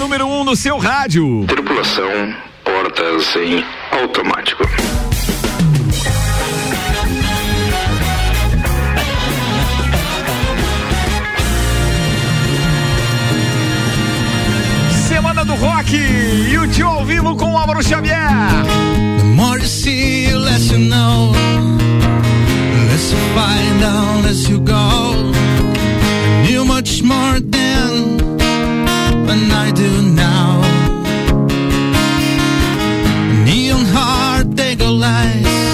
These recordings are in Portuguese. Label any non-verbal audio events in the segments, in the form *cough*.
número 1 um no seu rádio. Tripulação, portas em automático. Semana do Rock e o tio ao vivo com o Álvaro Xavier. The more you see, less you know. Less you find out, less you go. Knew much more then than I do now. Neon heart, they go lights.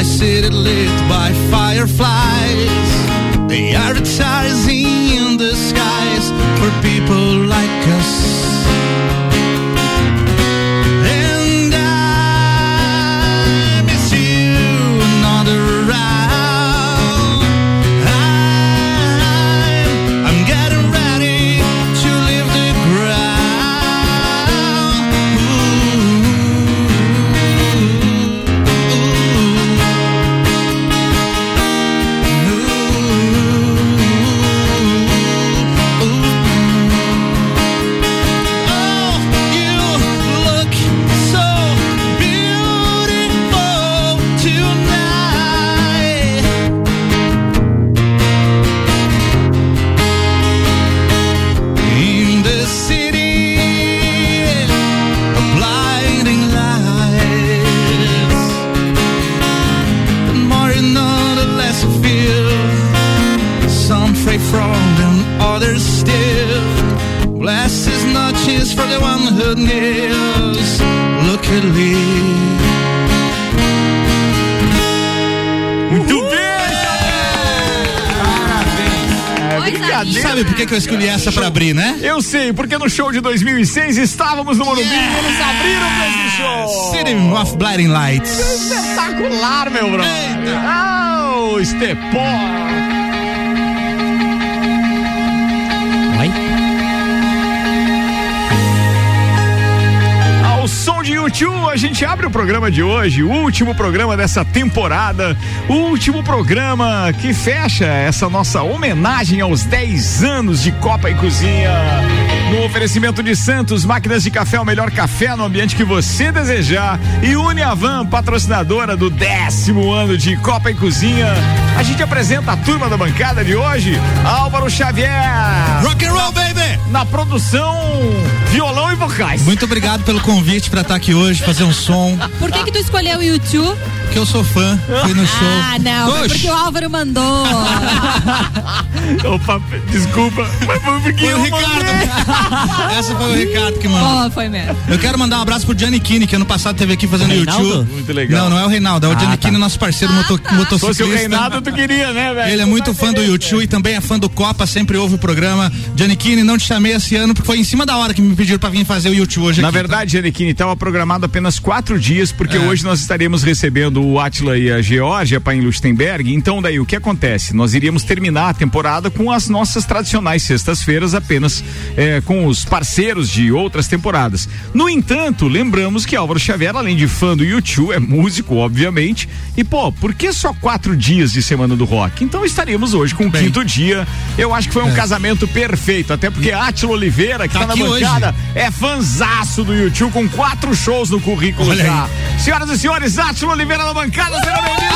I see it lit by fireflies. Brincadeira. Sabe por que, que eu escolhi essa pra abrir, né? Eu sei, porque no show de 2006 estávamos no Morumbi e eles abriram pra esse show. City of Blinding Lights. Espetacular, meu brother. Oh, Stepon. Ao de YouTube, a gente abre o programa de hoje, o último programa dessa temporada, o último programa que fecha essa nossa homenagem aos 10 anos de Copa e Cozinha. No oferecimento de Santos, máquinas de café, o melhor café no ambiente que você desejar. E Uniavan, patrocinadora do décimo ano de Copa e Cozinha. A gente apresenta a turma da bancada de hoje, Álvaro Xavier. Rock and roll, baby! Na produção, violão e vocais. Muito obrigado pelo convite pra estar aqui hoje, fazer um som. Por que que tu escolheu o YouTube? Que eu sou fã, fui no show. Ah, não, foi Oxe, porque o Álvaro mandou. *laughs* Opa, desculpa, mas foi porque Foi o Ricardo. *laughs* Essa foi o Ricardo que mandou. oh, foi mesmo. Eu quero mandar um abraço pro Gianni Kini, que ano passado teve aqui fazendo Reinaldo? YouTube. Muito legal. Não, não é o Reinaldo, é o Gianni Kini, nosso parceiro moto, Se fosse o motociclista. Reinaldo, tu queria, né, velho? Ele é muito fã do YouTube e também é fã do Copa, sempre ouve o programa. Gianni Kini, não te chamei esse ano porque foi em cima da hora que me pediram pra vir fazer o YouTube hoje Na aqui. verdade, Janequine, estava programado apenas quatro dias, porque É. hoje nós estaremos recebendo o Atila e a Geórgia para em Lustenberg. Então, daí, o que acontece? Nós iríamos terminar a temporada com as nossas tradicionais sextas-feiras, apenas eh, com os parceiros de outras temporadas. No entanto, lembramos que Álvaro Xavier, além de fã do YouTube, é músico, obviamente. E, pô, por que só quatro dias de Semana do Rock? Então, estaríamos hoje com o Bem. quinto dia. Eu acho que foi um É. casamento perfeito, até porque Atila Oliveira, que Tá tá, na aqui hoje. bancada, é fanzaço do YouTube com quatro shows no currículo Olha já. Senhoras e senhores, Átilo Oliveira na bancada, seja bem-vindo.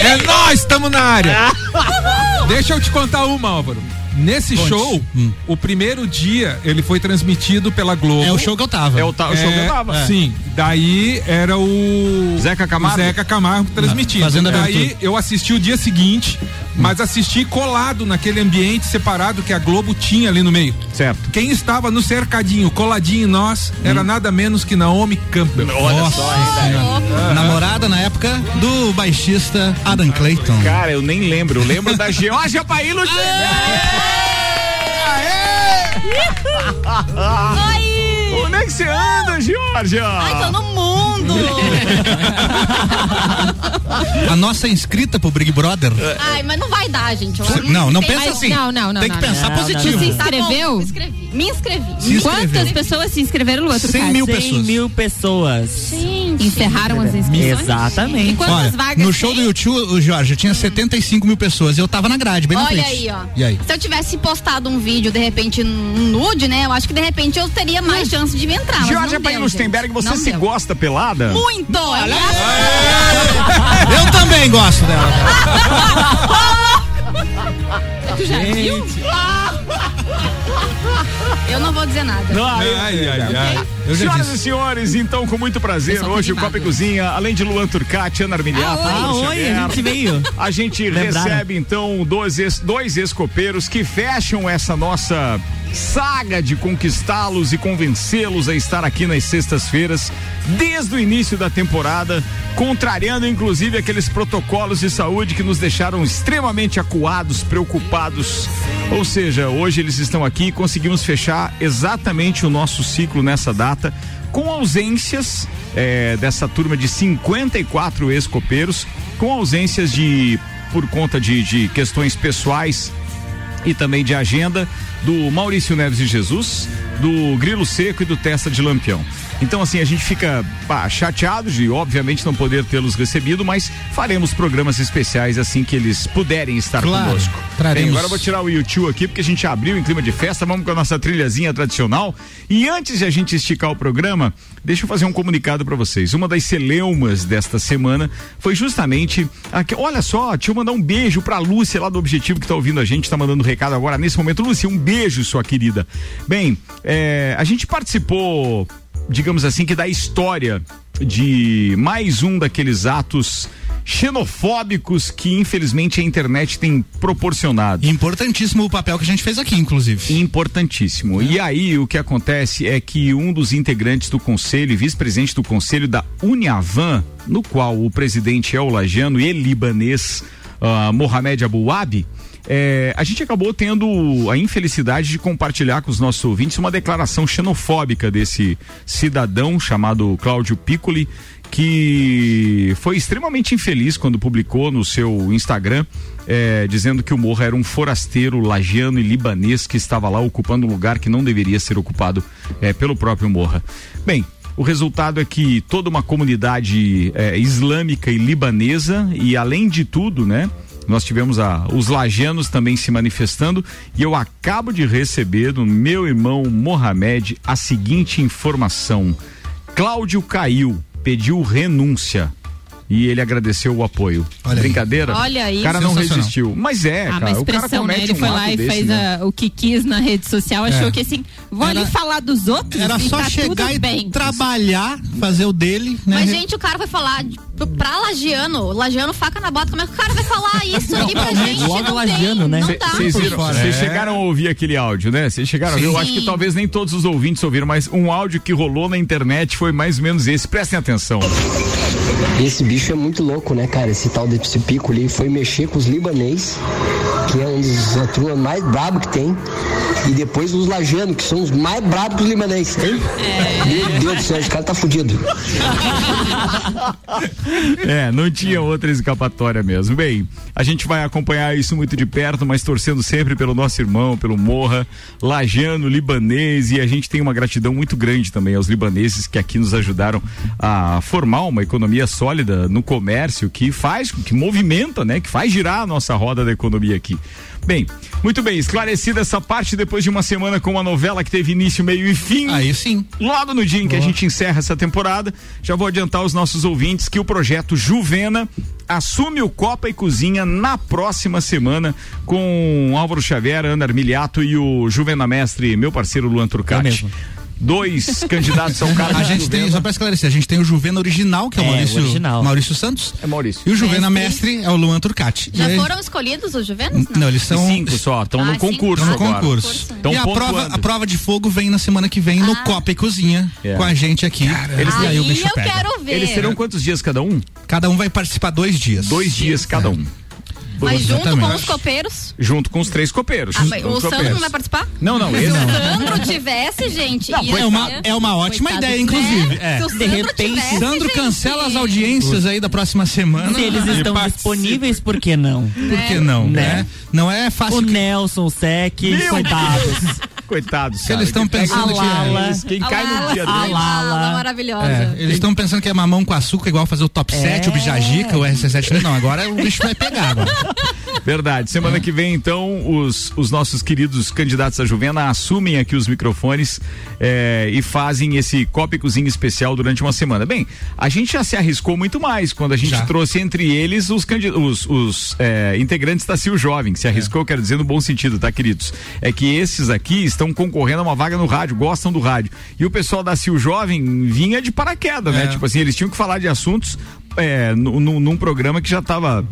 É nós, estamos na área. *laughs* Deixa eu te contar uma, Álvaro. Nesse Conte. show, Hum. o primeiro dia ele foi transmitido pela Globo. É o show que eu tava. É o, ta- o show que eu tava. Sim, daí era o Zeca Camargo? o Zeca Camargo transmitindo. Fazendo a Daí eu assisti o dia seguinte, mas assisti colado naquele ambiente separado que a Globo tinha ali no meio. Certo. Quem estava no cercadinho, coladinho em nós, era nada menos que Naomi Campbell. Nossa Senhora. Namorada na época do baixista Adam Clayton. Cara, eu nem lembro. Eu lembro da Geórgia *laughs* Paílo. Oi! É que você anda, Geórgia? Ai, tô no mundo! A nossa inscrita pro Big Brother. Ai, mas não vai dar, gente. Eu Não, não tem- pensa assim. Não, não, não. Tem que não, pensar não. positivo. Tu se Tá bom, inscreveu? me inscrevi. Me inscrevi. Quantas pessoas se inscreveram no outro 100 caso? mil 100 pessoas. mil pessoas. Gente, Encerraram as inscrições? Exatamente. E quantas Olha, vagas no show tem? do YouTube, o Jorge, tinha 75 mil pessoas. Eu tava na grade, bem na Olha frente. aí, ó. E aí? Se eu tivesse postado um vídeo, de repente, um nude, né? Eu acho que de repente eu teria mais chance de me entrar. Georgia Paim Lustenberg, gente. você Não se deu. gosta pelada? Muito! Eu também gosto dela. *laughs* Tu já viu? Eu não vou dizer nada. Ai, Ai, ai, ai. Senhoras disse. e senhores, então com muito prazer, hoje o. Copa e Cozinha, além de Luan Turcati, Ana Armiliato, Ah, Lúcia oi, a gente veio. A gente recebe então dois, ex, dois ex-copeiros que fecham essa nossa saga de conquistá-los e convencê-los a estar aqui nas sextas-feiras, desde o início da temporada, contrariando inclusive aqueles protocolos de saúde que nos deixaram extremamente acuados, preocupados. Ou seja, hoje eles estão aqui e conseguimos fechar exatamente o nosso ciclo nessa data, com ausências eh, dessa turma de 54 ex-copeiros, com ausências de por conta de, de questões pessoais e também de agenda do Maurício Neves de Jesus, do Grilo Seco e do Testa de Lampião. Então, assim, a gente fica pá, chateado de, obviamente, não poder tê-los recebido, mas faremos programas especiais assim que eles puderem estar Claro, conosco. Bem, agora eu vou tirar o YouTube aqui, porque a gente abriu em clima de festa, vamos com a nossa trilhazinha tradicional. E antes de a gente esticar o programa, deixa eu fazer um comunicado para vocês. Uma das celeumas desta semana foi justamente. Aqui, olha só, deixa eu mandar um beijo pra Lúcia lá do Objetivo que tá ouvindo a gente, tá mandando recado agora nesse momento. Lúcia, um beijo, sua querida. Bem, é, a gente participou, digamos assim, que da história de mais um daqueles atos xenofóbicos que infelizmente a internet tem proporcionado. Importantíssimo o papel que a gente fez aqui, inclusive. Importantíssimo. E aí o que acontece é que um dos integrantes do conselho e vice-presidente do conselho da Uniavan, no qual o presidente é o lagiano e libanês ah, Mohamed Abouabi, é, a gente acabou tendo a infelicidade de compartilhar com os nossos ouvintes uma declaração xenofóbica desse cidadão chamado Cláudio Piccoli, que foi extremamente infeliz quando publicou no seu Instagram, é, dizendo que o Morra era um forasteiro lagiano e libanês que estava lá ocupando um lugar que não deveria ser ocupado é, pelo próprio Morra. Bem, o resultado é que toda uma comunidade é, islâmica e libanesa, e além de tudo, né? Nós tivemos a, os lajanos também se manifestando e eu acabo de receber do meu irmão Mohamed a seguinte informação. Cláudio caiu, pediu renúncia. E ele agradeceu o apoio. Olha aí. Brincadeira? Olha aí. O cara não resistiu. Mas é, Ah, cara. uma o cara expressão, né? Ele um foi lá e desse, fez né? a- o que quis na rede social, achou É. que assim, vou Era- ali falar dos outros Era e só tá chegar tudo e bem. trabalhar, fazer o dele, né? Mas, gente, o cara vai falar de- pra Lagiano, Lagiano faca na bota, como é que o cara vai falar isso aqui pra gente? logo não Lagiano, tem, né? Vocês É. chegaram a ouvir aquele áudio, né? Vocês chegaram a ver. Eu acho que talvez nem todos os ouvintes ouviram, mas um áudio que rolou na internet foi mais ou menos esse. Prestem atenção. Esse bicho é muito louco, né, cara? Esse tal desse pico ali foi mexer com os libanês, que é um dos a turma mais brabo que tem. E depois os lajanos, que são os mais brabos que os libanês. Meu Deus do céu, esse cara tá fudido. *laughs* É, não tinha outra escapatória mesmo. Bem, a gente vai acompanhar isso muito de perto, mas torcendo sempre pelo nosso irmão, pelo Morra, lajano, libanês, e a gente tem uma gratidão muito grande também aos libaneses que aqui nos ajudaram a formar uma economia sólida no comércio que faz, que movimenta, né, que faz girar a nossa roda da economia aqui. Bem, muito bem, esclarecida essa parte depois de uma semana com uma novela que teve início, meio e fim. Aí sim. Logo no dia em que a gente encerra essa temporada, já vou adiantar aos nossos ouvintes que o projeto Juvena assume o Copa e Cozinha na próxima semana com Álvaro Xavier, Ana Armiliato e o Juvena Mestre, meu parceiro Luan Turcati. Dois candidatos ao cargo A de gente tem, só pra esclarecer, a gente tem o Juvena original, que é o É, Maurício, original. Maurício Santos. É Maurício. E o Juvena Mestre. Mestre é o Luan Turcati. Já E aí- foram escolhidos os Juvenos? Não, eles são. Cinco só, estão Ah, no concurso Estão no agora. concurso. Tão e a prova, a prova de fogo vem na semana que vem no Ah. Copa e Cozinha É. com a gente aqui. Eles- e aí o Aí bicho eu pega. quero ver. Eles serão quantos dias cada um? Cada um vai participar dois dias. Dois dias cada um. Mas junto com Exatamente. os copeiros. Junto com os três copeiros. Ah, mas o Sandro não vai participar? Não, não, Se esse o Sandro tivesse, gente. ia É uma, é uma ótima Coitado, ideia, né? inclusive. É. De Sandro repente, tivesse, Sandro gente, cancela as audiências aí da próxima semana. Se eles estão disponíveis, por que não? Por que não, né? Né? Não é fácil. O Nelson, o Sec, Meu coitados. Coitados. Se eles estão pensando que é- Eles, quem cai no dia a deles. Lala maravilhosa. É, eles estão pensando que é mamão com açúcar, igual fazer o top 7, o Bijajica, o RC7. Não, agora o bicho vai pegar agora. Verdade. Semana que vem, então, os, os nossos queridos candidatos à Juvena assumem aqui os microfones eh, e fazem esse cópicozinho especial durante uma semana. Bem, a gente já se arriscou muito mais quando a gente Já. trouxe entre eles os, os, os, eh, integrantes da CIO Jovem. Se arriscou, quero dizer, no bom sentido, tá, queridos? É que esses aqui estão concorrendo a uma vaga no rádio, gostam do rádio. E o pessoal da CIO Jovem vinha de paraquedas, né? É. Tipo assim, eles tinham que falar de assuntos é, nu- nu- num programa que já estava,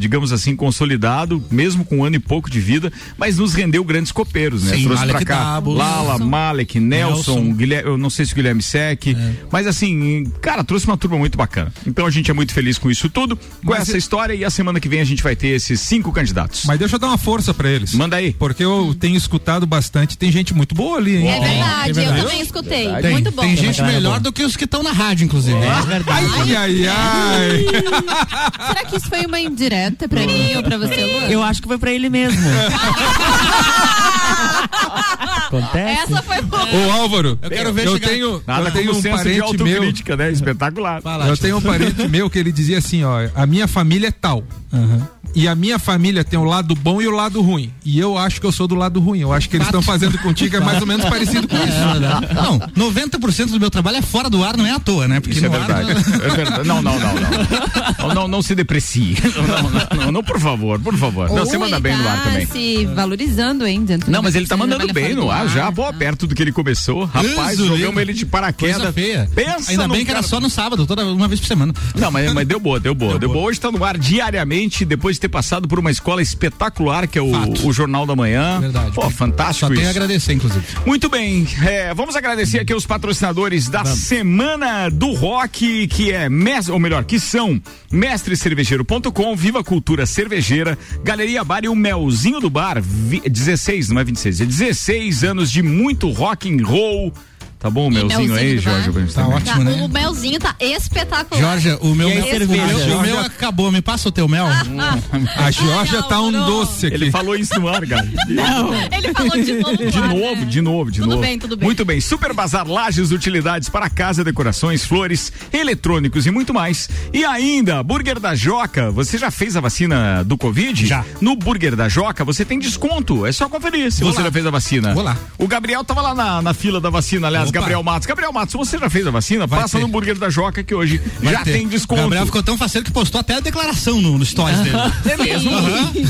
digamos assim, consolidado, mesmo com um ano e pouco de vida, mas nos rendeu grandes copeiros, né? Sim, Trouxe Malek pra cá Dabo, Lala, Nelson. Malek, Nelson, Nelson. Guilherme, eu não sei se o Guilherme Sec, mas assim, cara, trouxe uma turma muito bacana. Então a gente é muito feliz com isso tudo, com Mas essa e- história e a semana que vem a gente vai ter esses cinco candidatos. Mas deixa eu dar uma força pra eles. Manda aí. Porque eu tenho escutado bastante, tem gente muito boa ali, hein? É verdade, é verdade. eu também escutei. Tem, Muito bom. tem gente melhor boa. do que os que estão na rádio, inclusive. Ai, ai, ai. *laughs* Será que isso foi uma indireta pra mim ou pra você, Luan? Eu acho que foi pra ele mesmo. *laughs* Acontece? Essa foi boa. Ô Álvaro, eu quero ver eu chegar- tenho, Nada eu tenho um senso de parente meu. né? Espetacular. Fala, Eu tenho um parente meu que ele dizia assim, ó, a minha família é tal. E a minha família tem o lado bom e o lado ruim. E eu acho que eu sou do lado ruim. Eu acho que eles estão fazendo contigo é mais ou menos *laughs* parecido com isso. É, não, 90% do meu trabalho é fora do ar, não é à toa, né? Porque Isso é no ar, verdade. É verdade. Não, não, não, não. Não, não, não se deprecie. Não, *laughs* não, não, não, não, por favor, por favor. Não, Ou você manda bem no ar também. se valorizando, hein? Dentro Não, mas ele tá mandando bem no ar já, pô, perto do que ele começou. Rapaz, jogamos ele de paraquedas. Feia. Pensa Ainda bem que era só no sábado, toda uma vez por semana. Não, mas, mas deu boa, deu boa. Deu boa. Hoje tá no ar diariamente, depois de ter passado por uma escola espetacular, que é o, o Jornal da Manhã. Verdade. Pô, fantástico Só tenho a agradecer, inclusive. Muito bem, é, vamos agradecer aqui os patrocinadores da Semana do Rock, que é, mes- ou melhor, que são mestrecervejeiro.com, Viva Cultura Cervejeira, Galeria Bar e o Melzinho do Bar, vi- 16, não é 26, é 16 anos de muito rock and roll. Tá bom o Melzinho, Melzinho aí? Jorge? Tá ótimo, Tá, né? o melzinho tá espetacular. Georgia, o meu, aí, mel, o cerveja? meu, o Georgia? meu acabou. Me passa o teu mel. *laughs* A Georgia tá um não. doce aqui. Ele falou isso no ar, cara. *laughs* Ele falou de novo. De novo, né? de novo, de Tudo novo. bem, tudo bem. Muito bem. Super Bazar Lages, utilidades para casa, decorações, flores, eletrônicos e muito mais. E ainda, Burger da Joca. Você já fez a vacina do Covid? Já. No Burger da Joca você tem desconto. É só conferir se Vou você lá. já fez a vacina. Vou lá. O Gabriel tava lá na, na fila da vacina, aliás, Opa. Gabriel Matos. Gabriel Matos, você já fez a vacina? Vai Passa ter. no Burger da Joca que hoje Vai já ter. tem desconto. O Gabriel ficou tão faceiro que postou até a declaração no, no stories dele. *laughs* É mesmo?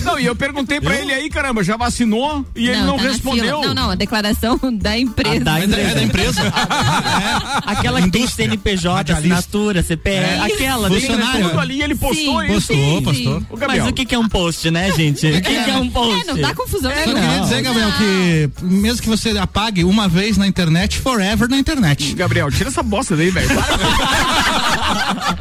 Não, e eu perguntei pra ele aí, caramba, já vacinou? E ele não tá respondeu. Não, não, a declaração *laughs* da empresa. A da É da, é da empresa. *laughs* Aquela que tem Indústria. CNPJ, Radialista. assinatura, CPF, aquela. bem Funcionário. Tudo ali ele postou Sim, isso. Postou, postou. O Mas Gabriel. o que, que é um post, né, gente? O que, que é um post? É, não dá confusão Só nenhuma. queria dizer, Gabriel, que mesmo que você apague uma vez na internet, forever na internet. Gabriel, tira essa bosta daí, velho. *laughs*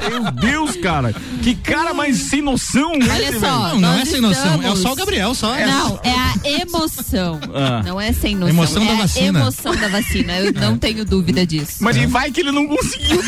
Meu Deus, cara. Que cara mais sem noção. Olha esse, só, Não, não é sem noção. É só o Gabriel, só. Não, é a emoção. Ah. Não é sem noção. Emoção da é vacina. A emoção da vacina. Eu não tenho dúvida disso. Mas e vai que ele não conseguiu. *laughs*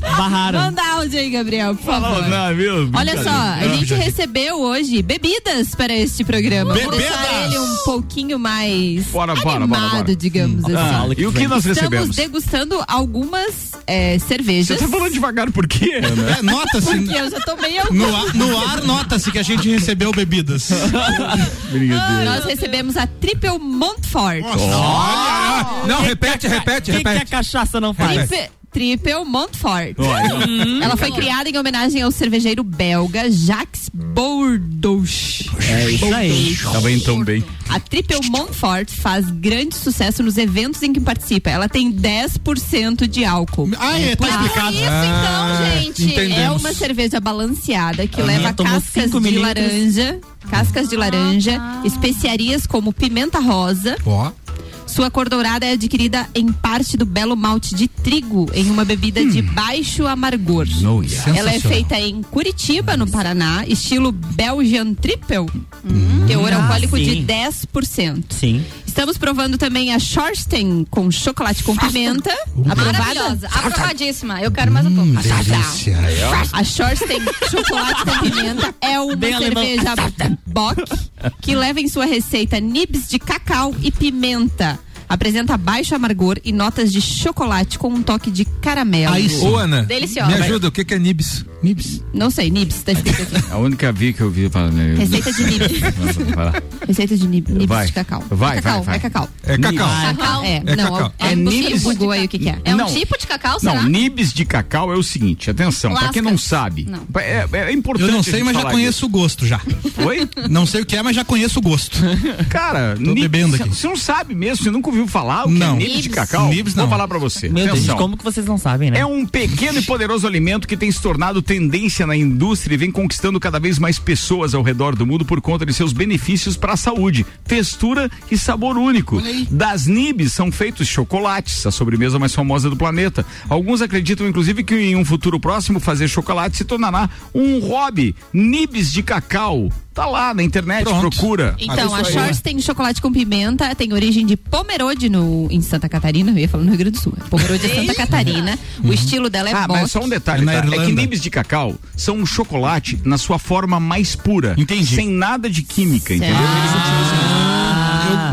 Barraram. Manda áudio aí, Gabriel, por favor. Não, viu? Olha só, a gente recebeu hoje bebidas para este programa. Bebidas! deixar ele um pouquinho mais Bora, bora, bora, animado, bora. digamos assim. Ah, e o que nós Estamos recebemos? degustando algumas é, Você cervejas. tá falando devagar por quê? É, *laughs* nota-se. Porque eu já tomei algumas. No ar, no ar nota-se que a gente recebeu bebidas. *laughs* Nós recebemos a Triple Montfort. Olha! Não, repete, repete, O que, que a repete. cachaça não faz? Triple, Triple Montfort. Olha. Ela foi criada em homenagem ao cervejeiro belga Jacques Bourdos. É isso aí. Tá bem tão bem. A Triple Montfort faz grande sucesso nos eventos em que participa. Ela tem 10% de álcool. Ah, é, tá Ah, explicado. isso Ah, então, gente. entendemos. É uma cerveja balanceada que leva cascas de mililitros. laranja, cascas de laranja, especiarias como pimenta rosa. Ó. Sua cor dourada é adquirida em parte do belo malte de trigo em uma bebida de baixo amargor. Ela é feita em Curitiba, no Paraná, estilo Belgian Triple, teor Ah, alcoólico sim. de 10%. Sim. Estamos provando também a Schorsten com chocolate com pimenta. Aprovada? Maravilhosa, aprovadíssima. Eu quero mais um pouco. Delícia. A Schorsten chocolate com pimenta é uma Bem alemão. cerveja *laughs* Bock que leva em sua receita nibs de cacau e pimenta. Apresenta baixo amargor e notas de chocolate com um toque de caramelo. Aí sim. Ô, Ana, Deliciosa. me ajuda, o que que é Nibs? Nibs. Não sei, nibs, tá escrito aqui. A única vi que eu vi falando. Receita de nibs. *laughs* Receita de nib, nibs Vai. de cacau. Vai, é cacau, vai, vai. é cacau. É cacau. Cacau. É, É não, cacau. é, É nibs Google aí o que, que é. É um Não. tipo de cacau, será? Não, nibs de cacau é o seguinte, atenção, pra quem não sabe, Não. é, é importante. Eu não a sei, mas já conheço o gosto já. Oi? Não sei o que é, mas já conheço o gosto. Cara, Tô bebendo aqui. Você não sabe mesmo, você nunca ouviu falar o que Não. é nibs de cacau? Nibs Vou não. falar pra você. Meu Deus, como que vocês não sabem, né? É um pequeno e poderoso alimento que tem se tornado tendência na indústria e vem conquistando cada vez mais pessoas ao redor do mundo por conta de seus benefícios para a saúde, textura e sabor único. Das nibs são feitos chocolates, a sobremesa mais famosa do planeta. Alguns acreditam inclusive que em um futuro próximo fazer chocolate se tornará um hobby. Nibs de cacau. Tá lá na internet, Pronto. procura. Então, a aí. Shores tem chocolate com pimenta, tem origem de Pomerode no, em Santa Catarina, eu ia falando no Rio Grande do Sul. Pomerode é *laughs* Santa Catarina. O estilo dela é Ah, Bock. mas só um detalhe, É na tá? É que nibs de cacau são um chocolate na sua forma mais pura. Entendi. Sem nada de química, entendeu? Ah. Eles utilizam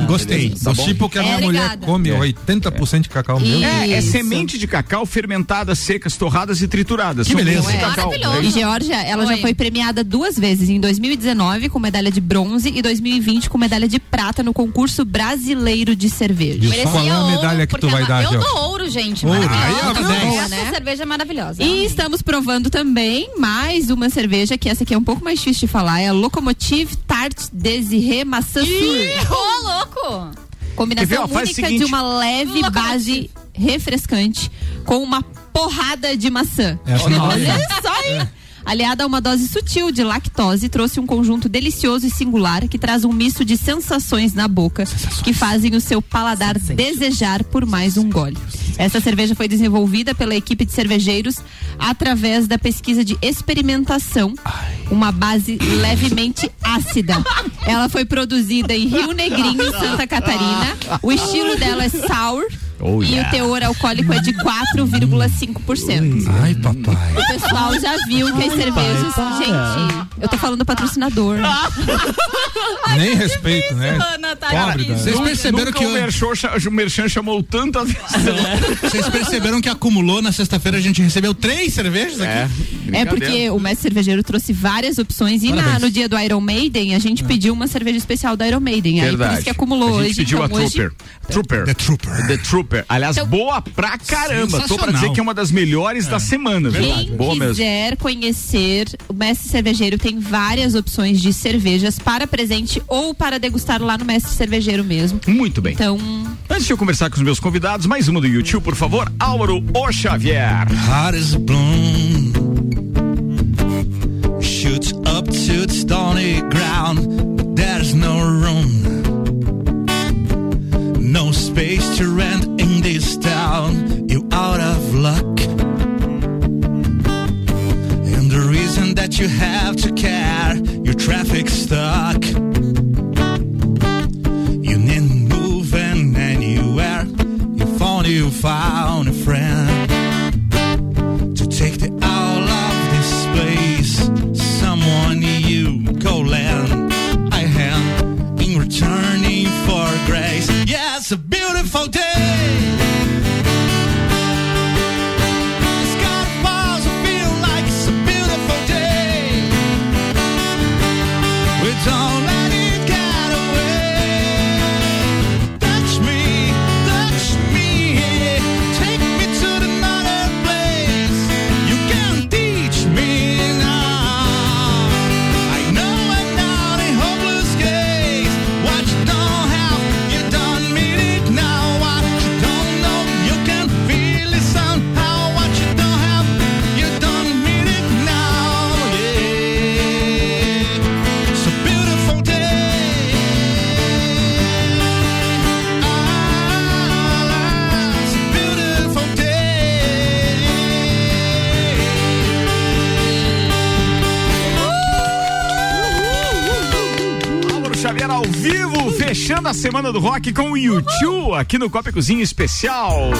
Eu gostei. Tá bom? tipo que a minha É, mulher obrigada. come, 80% de cacau meu. É, é semente de cacau fermentadas, secas, torradas e trituradas. Que São beleza. É. cacau. Maravilhoso. E Georgia, ela já Oi. foi premiada duas vezes, em 2019 com medalha de bronze e 2020 com medalha de prata no concurso brasileiro de cerveja. Isso. Qual é a medalha que tu porque vai é dar, Eu dou ouro, gente. Ouro. Maravilhosa. Aí, ó, bom, Essa né? cerveja é maravilhosa. E estamos provando também mais uma cerveja, que essa aqui é um pouco mais difícil de falar, é a Locomotive Tart Desiré Maçã Sur. Louco! Ver, Combinação única seguinte. de uma leve base refrescante com uma porrada de maçã. Essa não Olha vai. só aí. Aliada a uma dose sutil de lactose, trouxe um conjunto delicioso e singular que traz um misto de sensações na boca que fazem o seu paladar desejar por mais um gole. Essa cerveja foi desenvolvida pela equipe de cervejeiros através da pesquisa de experimentação, uma base levemente ácida. Ela foi produzida em Rio Negrinho, Santa Catarina. O estilo dela é sour. Oh, e yeah. o teor alcoólico é de 4,5%. Ai, papai. O pessoal já viu que as cervejas. Gente, eu tô falando patrocinador. *laughs* Nem respeito, né? Ana, tá Pobre da- Vocês perceberam Nunca que o eu- o Merchan chamou tanto a atenção. Vocês perceberam que acumulou na sexta-feira a gente recebeu três cervejas aqui? É, É porque o mestre cervejeiro trouxe várias opções e na- no dia do Iron Maiden a gente pediu uma cerveja especial do Iron Maiden. Aí por Verdade. isso que acumulou a gente hoje. pediu então a hoje Trooper. Trooper. The Trooper. The Trooper. Aliás, boa pra caramba. Tô pra dizer que é uma das melhores da semana. viu? Quem Boa mesmo. quiser conhecer, o Mestre Cervejeiro tem várias opções de cervejas para presente ou para degustar lá no Mestre Cervejeiro mesmo. Muito bem. Então, Antes de eu conversar com os meus convidados, mais uma do YouTube, por favor. Álvaro O Xavier. Heart is blown. Shoots up to the stony ground, but there's no room. No space to rent out of luck. And the reason that you have to care, your traffic stuck. You need moving anywhere. You found you found a friend to take the all of this place. Someone you go lend I hand in returning for grace. It's a beautiful day. Fechando a semana do rock com o YouTube aqui no Copa Cozinha Especial.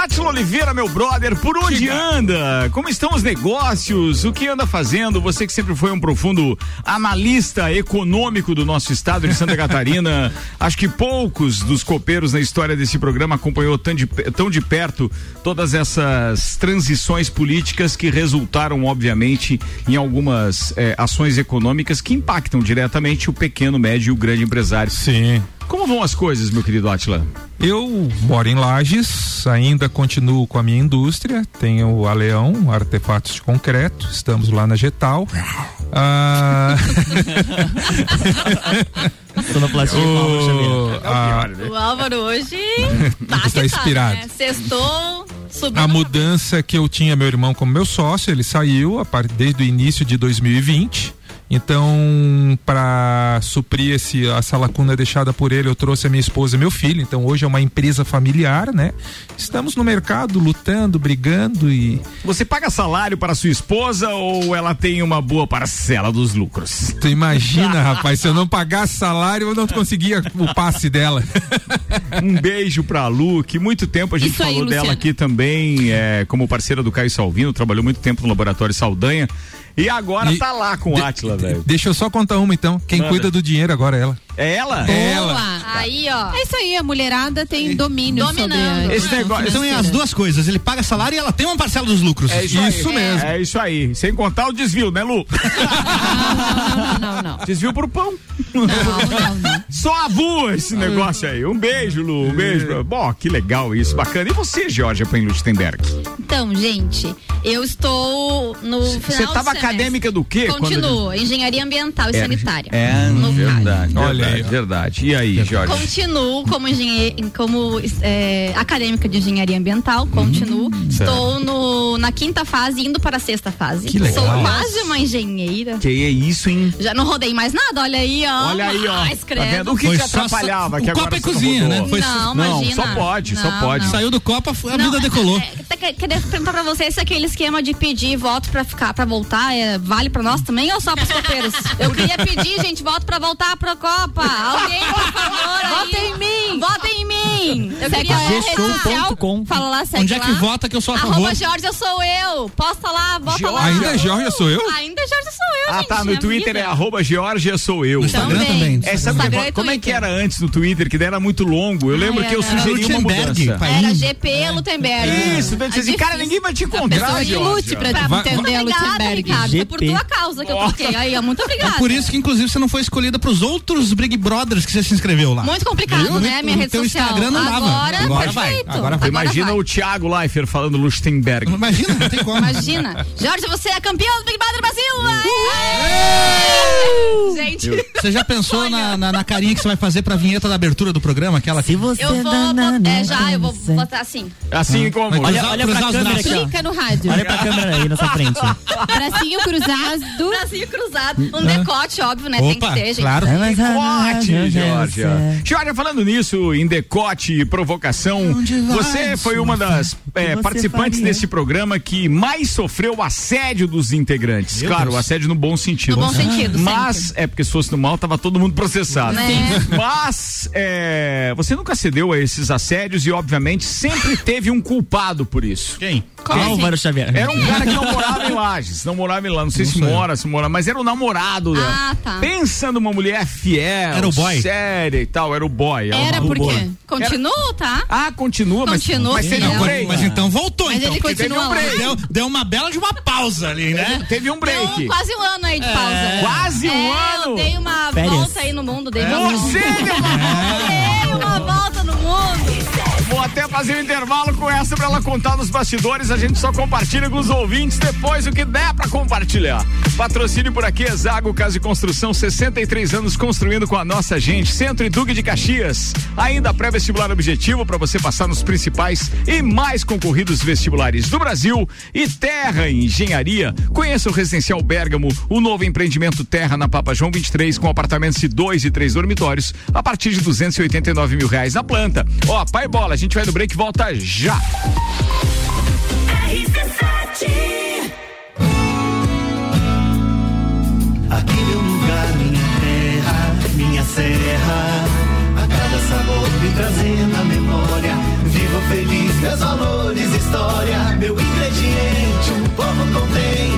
Atila Oliveira, meu brother, por onde anda? Como estão os negócios? O que anda fazendo? Você que sempre foi um profundo analista econômico do nosso estado de Santa *laughs* Catarina. Acho que poucos dos copeiros na história desse programa acompanhou tão de, tão de perto todas essas transições políticas que resultaram, obviamente, em algumas eh, ações econômicas que impactam diretamente o pequeno, médio e o grande empresário. Sim. Como vão as coisas, meu querido Atila? Eu moro em Lages, ainda continuo com a minha indústria, tenho a Leão, artefatos de concreto, estamos lá na Getal. Ah, *laughs* Sonoplastia com Álvaro Xavier. o, a, O Álvaro hoje tá tá, inspirado. né? Sextou, subiu. a mudança que eu tinha meu irmão como meu sócio, ele saiu a par- desde o início de 2020. Então, para suprir esse, essa lacuna deixada por ele, eu trouxe a minha esposa e meu filho. Então, hoje é uma empresa familiar, né? Estamos no mercado lutando, brigando e Você paga salário para sua esposa ou ela tem uma boa parcela dos lucros? tu imagina, *laughs* rapaz, se eu não pagasse salário, eu não conseguia o passe dela. *laughs* Um beijo pra Lu, que muito tempo a gente Isso aí, falou dela Luciano. aqui também, é, como parceira do Caio Salvino, trabalhou muito tempo no Laboratório Saldanha. E agora E- tá lá com o Atila, velho. Deixa eu só contar uma então. Quem Manda. cuida do dinheiro agora é ela. É ela? É ela. Boa. Aí, ó. É isso aí, a mulherada tem domínio Dominando. sobre a Esse negócio- Então é as duas coisas. Ele paga salário e ela tem uma parcela dos lucros. É isso, aí. Isso mesmo. É isso aí. Sem contar o desvio, né, Lu? Não, não, não. Desvio pro pão. Não, não, não. Só avua esse negócio aí. Um beijo, Lu. Um beijo. Bom, que legal isso. Bacana. E você, Georgia Penlustenberg? Então, gente, eu estou no final Você do tava semestre. acadêmica do quê? Continuo, engenharia ambiental e sanitária. É, no verdade, Olha verdade, verdade. E aí, Jorge? Continuo como, como é, acadêmica de engenharia ambiental, continuo. Estou no, na quinta fase, indo para a sexta fase. Que legal. Sou quase uma engenheira. Que é isso, hein? Já não rodei mais nada, olha aí, ó. Olha aí, ó. *laughs* Mas, Tá credo. vendo? O que Foi te só- atrapalhava? o que Copa agora e você Cozinha, né? Foi- não, não, imagina. só pode, só Não, pode. não. Saiu do Copa, a Não, vida decolou. É, é, quer- queria perguntar pra vocês se aquele esquema de pedir voto pra ficar, pra voltar, é, vale pra nós também ou só pros copeiros? *laughs* Eu queria pedir, gente, voto pra voltar pro Copa. Alguém, por favor, aí. Votem em mim. Votem em mim. Eu Segue queria a rede social. Gestou.com. Fala lá, segue Onde é lá. que vota que eu sou a favor? Arroba Georgia sou eu. Posta lá, bota lá. Ainda é Georgia sou eu? Ainda é Georgia sou eu, Ah, gente. tá. No Twitter vida. é arroba Georgia sou eu. No Instagram também. É, sabe Instagram que- como é que era antes no Twitter, que daí era muito longo? Eu lembro Ai, que eu sugeri uma Lutemberg, mudança. Era GP Lutemberg. Isso, daí É disse, cara, ninguém vai te encontrar, pessoa que lute Georgia. pra Pra- entender obrigada, Lutemberg. Foi por tua causa que eu troquei. Aí, ó, muito É obrigada. por isso que, inclusive, você não foi escolhida pros outros Big Brothers que você se inscreveu lá. Muito complicado, né? Minha rede social. Instagram não dava. Agora, Agora vai, perfeito. agora vai. Imagina vai. o Thiago Leifert falando Lustenberg. Imagina, não tem como. Imagina. Jorge, você é campeão do Big Brother Brasil! Gente, Você já pensou na, na, na carinha que você vai fazer pra vinheta da abertura do programa? Aquela Se você eu vou. dá na bot- É, já, eu vou botar assim. Assim como. Olha, Cruzar- olha pra cruzar os câmera aqui. Clica no rádio. Olha pra câmera aí na sua frente. *laughs* Bracinho cruzado. Bracinho cruzado. Um decote, óbvio, né? Tem que Opa, ter, gente. claro. Decote, Georgia. Georgia, falando nisso, em decote e provocação, você foi uma das é, participantes faria? desse programa que mais sofreu o assédio dos integrantes. Meu claro, Deus. o assédio no bom sentido. No bom sentido, Mas, é porque se fosse no mal, tava todo mundo processado. Né? Mas, é, você nunca cedeu a esses assédios e, obviamente, sempre teve um culpado por isso. Quem? Álvaro Xavier. Era um cara que não morava em Lages, não morava em lá, não sei se sou eu. mora, se mora, mas era o namorado dela. Ah, tá. Pensa numa mulher fiel, Era o boy? séria e tal, era o boy. Era não- por quê? Continuo, tá? Ah, continua, mas, Continua, mas teve um Não, break. mas então voltou, Mas então. ele porque continua teve um break. Deu, deu uma bela de uma pausa ali, né? Teve um break. Deu quase um ano aí de pausa. Quase um é, ano. Eu dei uma Férias. volta aí no mundo. Dei uma Você deu uma Dei uma volta. Vou até fazer um intervalo com essa pra ela contar nos bastidores. A gente só compartilha com os ouvintes depois o que der pra compartilhar. Patrocínio por aqui, Zago Casa de Construção, 63 anos construindo com a nossa gente. Centro e Duque de Caxias. Ainda pré-vestibular objetivo para você passar nos principais e mais concorridos vestibulares do Brasil. E Terra Engenharia. Conheça o Residencial Bergamo, o novo empreendimento Terra na Papa João 23 com apartamentos de dois e três dormitórios a partir de 289 mil reais na planta. Ó, pai bola, a gente vai sair do break volta já. Aqui é meu lugar, minha terra, minha serra. A cada sabor me trazendo a memória. Vivo feliz, meus valores, história. Meu ingrediente, um povo contém.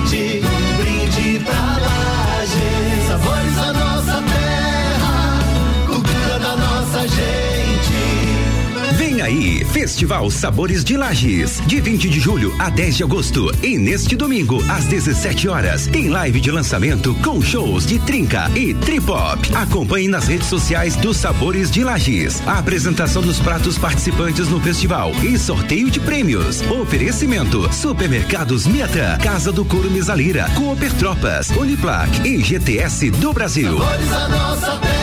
Aí, Festival Sabores de Lages, de 20 de julho a 10 de agosto. E neste domingo, às 17 horas, tem live de lançamento com shows de Trinca e Tripop. Acompanhe nas redes sociais dos Sabores de Lages. A apresentação dos pratos participantes no festival e sorteio de prêmios. Oferecimento: Supermercados Miata, Casa do Couro Mesalira, Cooper Tropas, Uniplac e GTS do Brasil. Sabores da nossa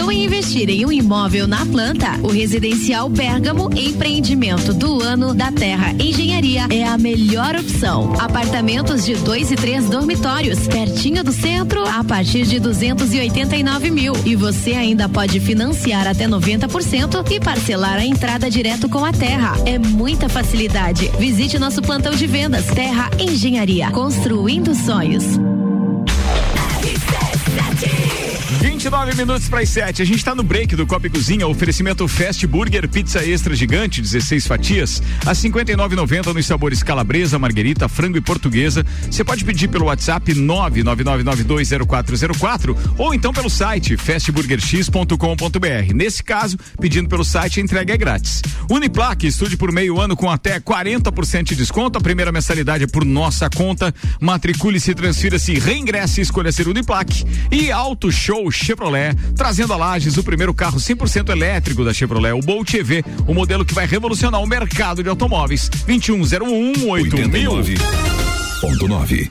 Pensou em investir em um imóvel na planta? O Residencial Bergamo Empreendimento do Ano da Terra Engenharia é a melhor opção. Apartamentos de dois e três dormitórios, pertinho do centro, a partir de 289 mil. E você ainda pode financiar até 90% e parcelar a entrada direto com a terra. É muita facilidade. Visite nosso plantão de vendas Terra Engenharia, construindo sonhos. 29 minutos para as 7. A gente está no break do Copa e Cozinha. Oferecimento Fast Burger, pizza extra gigante, 16 fatias, a 59,90 nos sabores calabresa, marguerita, frango e portuguesa. Você pode pedir pelo WhatsApp 999920404 ou então pelo site fastburgerx.com.br. Nesse caso, pedindo pelo site, a entrega é grátis. Uniplaque, estude por meio ano com até 40% de desconto. A primeira mensalidade é por nossa conta. Matricule-se, transfira-se, reingresse e escolha ser Uniplaque. E Auto Show Chevrolet, trazendo a Lages o primeiro carro 100% elétrico da Chevrolet, o Bolt EV, o modelo que vai revolucionar o mercado de automóveis. 2101 8000. Ponto 9.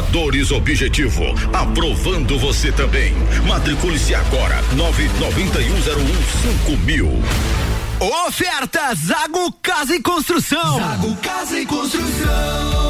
Aprovadores Objetivo, aprovando você também. Matricule-se agora, nove noventa e um zero um cinco mil. Oferta Zago Casa e Construção. Zago Casa e Construção.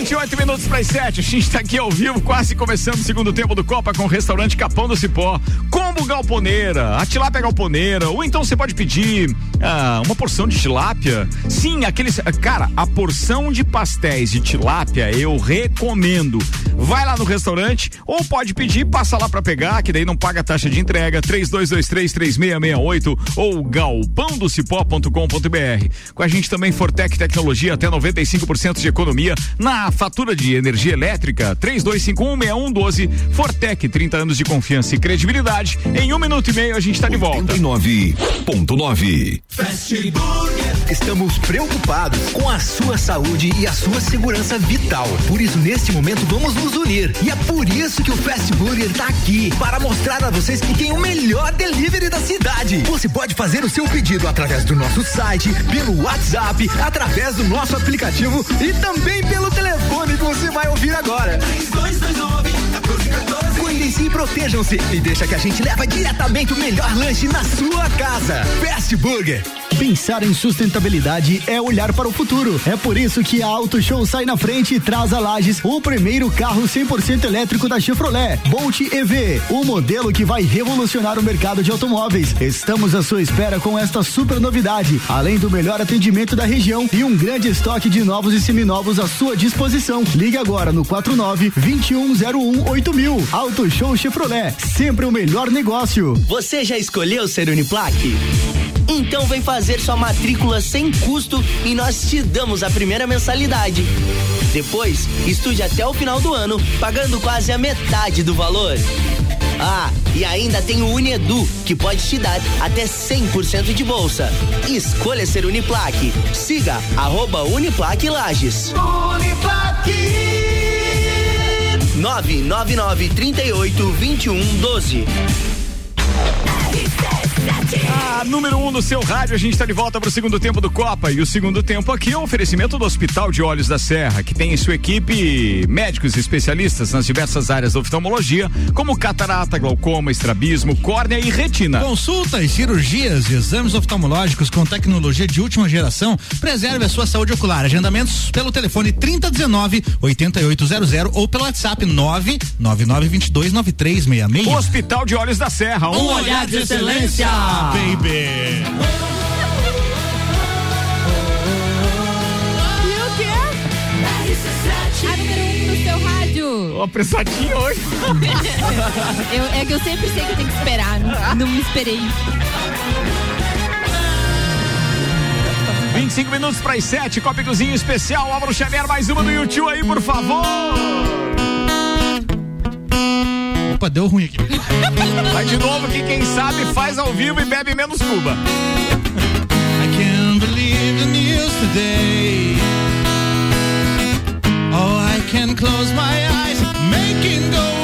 28 minutos para as 7. A gente está aqui ao vivo, quase começando o segundo tempo do Copa com o restaurante Capão do Cipó. Combo galponeira, a tilápia galponeira. Ou então você pode pedir ah, uma porção de tilápia. Sim, aqueles. Cara, a porção de pastéis de tilápia eu recomendo. Vai lá no restaurante ou pode pedir, passa lá para pegar, que daí não paga taxa de entrega. 32233668 ou galpãodocipó.com.br. Com a gente também Fortec Tecnologia até 95% de economia na fatura de energia elétrica. 32516112 Fortec 30 anos de confiança e credibilidade. Em um minuto e meio a gente está de volta. 89.9 Fast Burger. Estamos preocupados com a sua saúde e a sua segurança vital. Por isso, neste momento, vamos nos unir. E é por isso que o Fast Burger está aqui para mostrar a vocês que tem o melhor delivery da cidade. Você pode fazer o seu pedido através do nosso site, pelo WhatsApp, através do nosso aplicativo e também pelo telefone que você vai ouvir agora. 3229 Cuidem-se e protejam-se e deixa que a gente leva diretamente o melhor lanche na sua casa. Fast Burger. Pensar em sustentabilidade é olhar para o futuro. É por isso que a Auto Show sai na frente e traz a Lages o primeiro carro 100% elétrico da Chevrolet, Bolt EV, o modelo que vai revolucionar o mercado de automóveis. Estamos à sua espera com esta super novidade, além do melhor atendimento da região e um grande estoque de novos e seminovos à sua disposição. Ligue agora no 49 2101 8000. Auto Show Chevrolet, sempre o melhor negócio. Você já escolheu ser Uniplaque? Então vem fazer sua matrícula sem custo e nós te damos a primeira mensalidade. Depois, estude até o final do ano, pagando quase a metade do valor. Ah, e ainda tem o Unedu, que pode te dar até 100% de bolsa. Escolha ser Uniplaque. Siga arroba Uniplaque Lages. Uniplaque 999 38 21 12 A número 1 um no seu rádio, a gente está de volta para o segundo tempo do Copa. E o segundo tempo aqui é o oferecimento do Hospital de Olhos da Serra, que tem em sua equipe médicos e especialistas nas diversas áreas da oftalmologia, como catarata, glaucoma, estrabismo, córnea e retina. Consultas, cirurgias e exames oftalmológicos com tecnologia de última geração. Preserve a sua saúde ocular. Agendamentos pelo telefone 3019 8800 ou pelo WhatsApp 99922 9366. Hospital de Olhos da Serra. Um olhar de excelência. Baby. E o quê? A número um no seu rádio. Ó, apressadinho hoje. *laughs* Eu- é que eu sempre sei que eu tenho que esperar. Não, não me esperei. 25 minutos para as 7, Copa e Cozinha especial. Álvaro Xavier, mais uma do YouTube aí, por favor. Opa, deu ruim aqui. *laughs* Vai de novo que quem sabe faz ao vivo e bebe menos Cuba. I can't believe the news today. Oh, I can close my eyes, make it go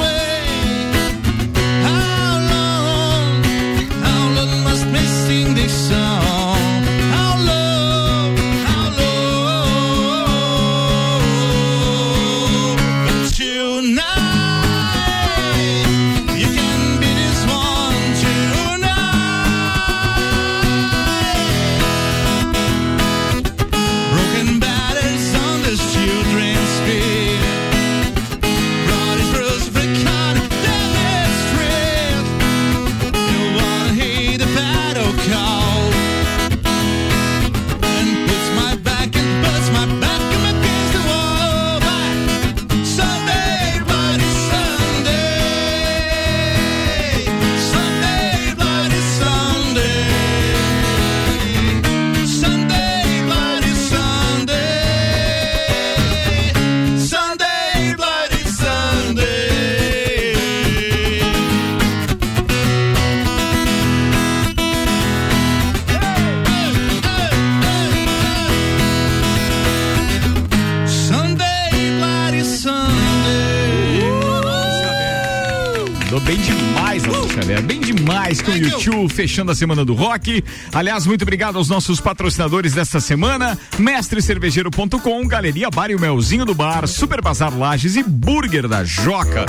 fechando a semana do rock. Aliás, muito obrigado aos nossos patrocinadores desta semana: mestrecervejeiro.com, Galeria Bar e o Melzinho do Bar, Super Bazar Lages e Burger da Joca.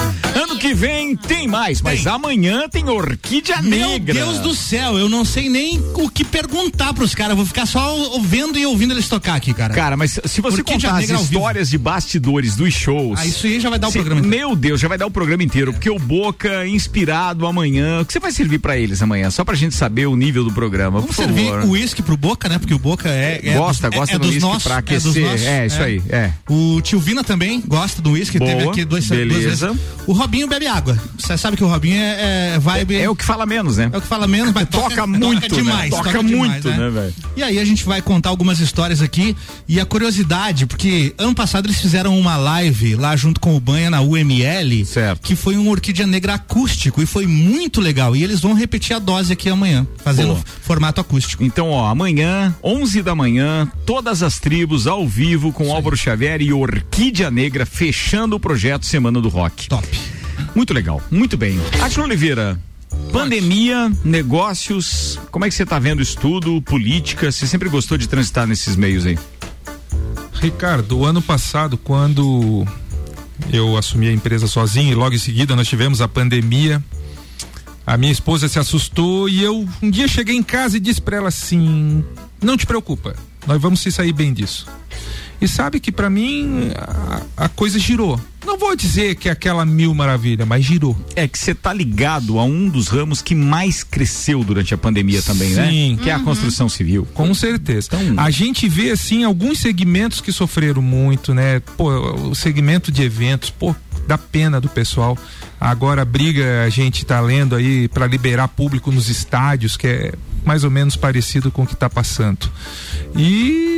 Que vem tem mais, mas amanhã tem Orquídea Meu Negra. Deus do céu, eu não sei nem o que perguntar pros caras. Vou ficar só vendo e ouvindo eles tocar aqui, cara. Cara, mas se você Orquídea contar as Negra histórias de bastidores dos shows. Ah, isso aí já vai dar o Cê- programa inteiro. Meu Deus, já vai dar o programa inteiro, porque o Boca inspirado amanhã. O que você vai servir pra eles amanhã? Só pra gente saber o nível do programa. Vamos por servir favor. o uísque pro Boca, né? Porque o Boca é. é Gosta, dos, gosta é, é do uísque nossos, pra É, aquecer. nossos, É, isso aí, é. O tio Vina também gosta do uísque, teve aqui dois, beleza. vezes. O Robinho bebe água. Você sabe que o Robinho é, é vibe. É o que fala menos, né? É o que fala menos, mas toca, Toca muito, né? demais. Toca demais, muito, né, velho? E aí a gente vai contar algumas histórias aqui e a curiosidade, porque ano passado eles fizeram uma live lá junto com o Banha na UML, certo. que foi um orquídea negra acústico e foi muito legal. E eles vão repetir a dose aqui amanhã, fazendo Boa. formato acústico. Então, ó, amanhã, 11 da manhã, todas as tribos ao vivo com Álvaro Xavier e Orquídea Negra fechando o projeto Semana do Rock. Top. Muito legal, muito bem. Átila Oliveira, pandemia, negócios, como é que você tá vendo estudo, política? Você sempre gostou de transitar nesses meios aí? Ricardo, o ano passado, quando eu assumi a empresa sozinho e logo em seguida nós tivemos a pandemia, a minha esposa se assustou e eu um dia cheguei em casa e disse para ela assim: "Não te preocupa, nós vamos se sair bem disso". E sabe que para mim a, a coisa girou. Não vou dizer que é aquela mil maravilha, mas girou. É que você tá ligado a um dos ramos que mais cresceu durante a pandemia também, Sim. né? Que é a construção civil. Com certeza. Então, a gente vê assim alguns segmentos que sofreram muito, né? Pô, o segmento de eventos, pô, dá pena do pessoal. Agora a briga a gente tá lendo aí para liberar público nos estádios, que é mais ou menos parecido com o que tá passando. E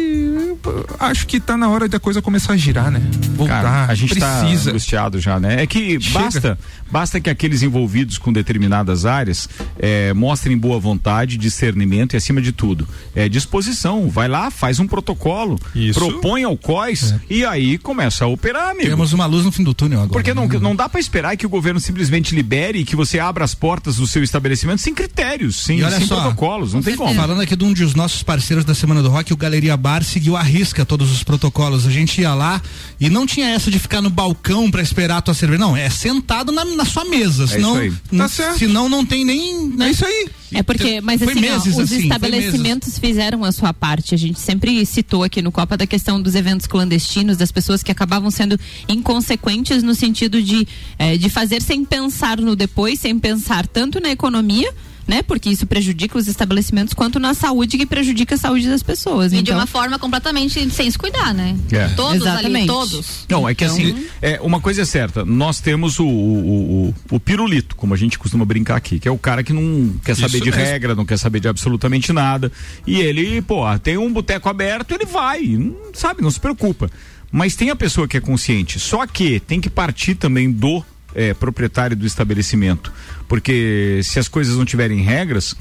acho que tá na hora da coisa começar a girar, né? Voltar. Cara, a gente tá precisa. angustiado já, né? É que Chega. basta, basta que aqueles envolvidos com determinadas áreas eh, mostrem boa vontade, discernimento e acima de tudo, é disposição. Vai lá, faz um protocolo, Isso. propõe ao COIS e aí começa a operar, amigo. Temos uma luz no fim do túnel agora. Porque não, não dá pra esperar que o governo simplesmente libere e que você abra as portas do seu estabelecimento sem critérios, sem, sem só, protocolos, não tem como. Falando aqui de um dos nossos parceiros da Semana do Rock, o Galeria Bar seguiu à risca todos os protocolos. A gente ia lá e não tinha essa de ficar no balcão pra esperar a tua cerveja. Não, é sentado na, na sua mesa. Senão, isso aí. n- Tá certo. senão não tem nem. Né? É isso aí. É porque, mas Foi assim, ó, os assim, estabelecimentos fizeram a sua parte. A gente sempre citou aqui no Copa da questão dos eventos clandestinos, das pessoas que acabavam sendo inconsequentes no sentido de, eh, de fazer sem pensar no depois, sem pensar tanto na economia. Né? Porque isso prejudica os estabelecimentos quanto na saúde que prejudica a saúde das pessoas. E de então, uma forma completamente sem se cuidar, né? É. Todos ali, Exatamente. todos. Não, é que Então- assim, é, uma coisa é certa, nós temos o, o, o, o pirulito, como a gente costuma brincar aqui, que é o cara que não quer saber Isso de mesmo. regra, não quer saber de absolutamente nada. E ele, pô, tem um boteco aberto, ele vai, não, sabe, não se preocupa. Mas tem a pessoa que é consciente, só que tem que partir também do é, proprietário do estabelecimento. Porque se as coisas não tiverem regras,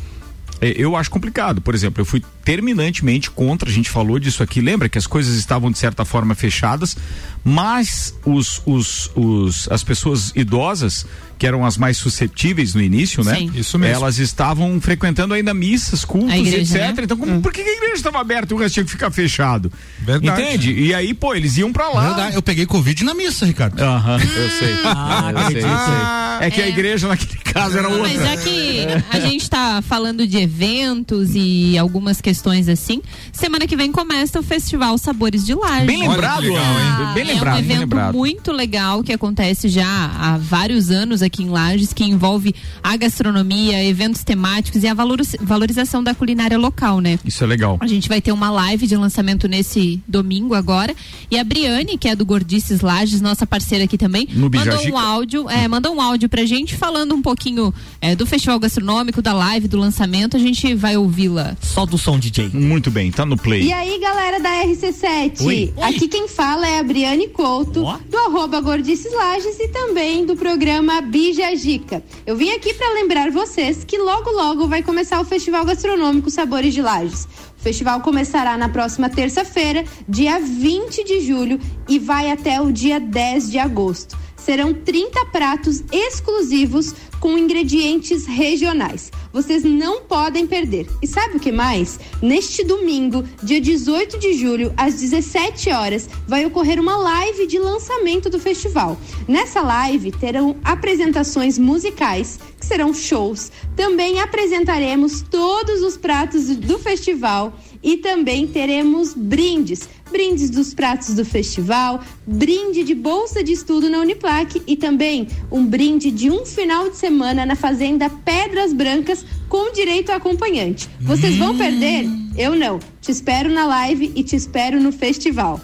é, eu acho complicado. Por exemplo, eu fui terminantemente contra, a gente falou disso aqui, lembra que as coisas estavam de certa forma fechadas, mas os, os, os, as pessoas idosas, que eram as mais suscetíveis no início, né? Sim. Isso mesmo. Elas estavam frequentando ainda missas, cultos, A igreja, etc. né? Então, como- por que a igreja estava aberta e o resto tinha que ficar fechado? Verdade. Entende? E aí, pô, eles iam pra lá. Verdade, eu peguei Covid na missa, Ricardo. Aham, eu sei. Ah, eu sei, eu sei. É que a É. igreja naquele caso era outra. Mas já que a gente está falando de eventos e algumas questões assim, semana que vem começa o Festival Sabores de Laje. Bem lembrado, legal? Bem lembrado, é um evento lembrado. muito legal que acontece já há vários anos aqui em Lages, que envolve a gastronomia, eventos temáticos e a valoriz- valorização da culinária local, né? Isso é legal. A gente vai ter uma live de lançamento nesse domingo agora. E a Briane, que é do Gordices Lages, nossa parceira aqui também, No mandou um áudio, é, mandou um áudio pra gente falando um pouquinho é, do festival gastronômico, da live, do lançamento. A gente vai ouvi-la. Só do som, DJ. Muito bem, tá no play. E aí, galera da RC7? Oi. Aqui quem fala é a Briane Couto, do arroba Gordices Lages e também do programa Bija Gica. Eu vim aqui para lembrar vocês que logo logo vai começar o Festival Gastronômico Sabores de Lages. O festival começará na próxima terça-feira, dia 20 de julho, e vai até o dia 10 de agosto. Serão 30 pratos exclusivos com ingredientes regionais. Vocês não podem perder. E sabe o que mais? Neste domingo, dia 18 de julho, às 17 horas, vai ocorrer uma live de lançamento do festival. Nessa live terão apresentações musicais, que serão shows. Também apresentaremos todos os pratos do festival e também teremos brindes. Brindes dos pratos do festival, brinde de bolsa de estudo na Uniplac e também um brinde de um final de semana na Fazenda Pedras Brancas com direito a acompanhante. Vocês vão perder? Eu não. Te espero na live e te espero no festival.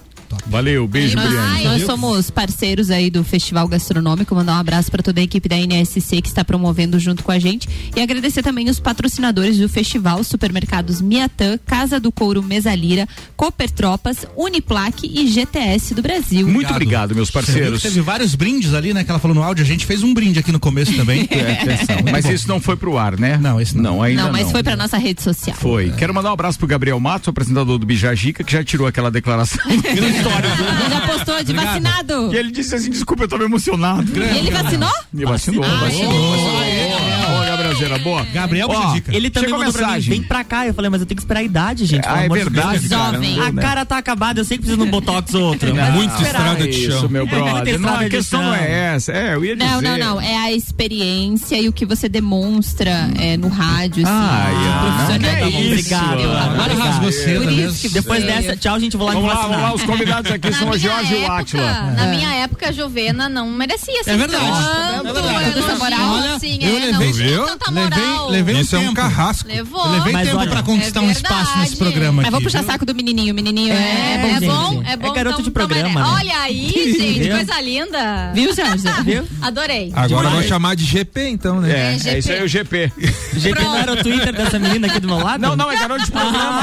Valeu, beijo, nós, Briane. nós somos parceiros aí do Festival Gastronômico. Mandar um abraço para toda a equipe da NSC que está promovendo junto com a gente. E agradecer também os patrocinadores do festival: supermercados Miatã, Casa do Couro Mesalira, Cooper Tropas, Uniplaque e GTS do Brasil. Muito obrigado, meus Você viu parceiros. Teve vários brindes ali, né? Que ela falou no áudio. A gente fez um brinde aqui no começo também. *laughs* É, atenção. Mas isso não foi pro ar, né? Não, esse não. ainda não, não. mas foi para nossa rede social. Foi. Quero mandar um abraço pro Gabriel Matos, apresentador do Bijagica, que já tirou aquela declaração. *laughs* *laughs* Já postou de vacinado. E ele disse assim: desculpa, eu tô meio emocionado. E ele vacinou? Ele vacinou, Ah, vacinou. ele- vacinou. Gabriel Zera, boa. Gabriel Ó, Bijagica. Ele também chegou mandou pra mim, mensagem. vem pra cá. Eu falei, mas eu tenho que esperar a idade, gente. Ah, é de verdade, Deus. cara, Jovem. deu, A né? cara tá acabada, eu sei que precisa de um botox ou *laughs* outro. Não, esperar. estrada de chão. Isso, meu É, muita brother. Não, a de questão não é essa. É, eu ia dizer. Não, não, não. É a experiência e o que você demonstra é, no rádio, assim. De profissional. que Tá bom, isso, Obrigado. Agora rasgou cedo Por mesmo. isso que Depois você- dessa, tchau, gente, vou lá Vamos lá, vamos lá, os convidados aqui *laughs* são a Jorge e o Átila. Na minha época, a Jovena não merecia ser É verdade. tanto É verdade. Essa moral, Olha, assim, eu é, levei- Viu? Tanta Levei, moral. levei Isso um é um tempo. carrasco. Levou. Levei Mas tempo olha, pra conquistar é um espaço nesse programa Mas aqui. vou puxar viu? saco do menininho. O menininho é, É, bom, é gente. bom, é bom. garoto então, de programa, né? Olha aí, *laughs* gente, Viu? coisa linda. Viu, Jorge? *laughs* Viu? Adorei. Agora vai chamar de GP, então, né? É, GP. é isso aí, o GP. GP *laughs* não era o Twitter dessa menina aqui do meu lado? Não, não, é garoto de programa.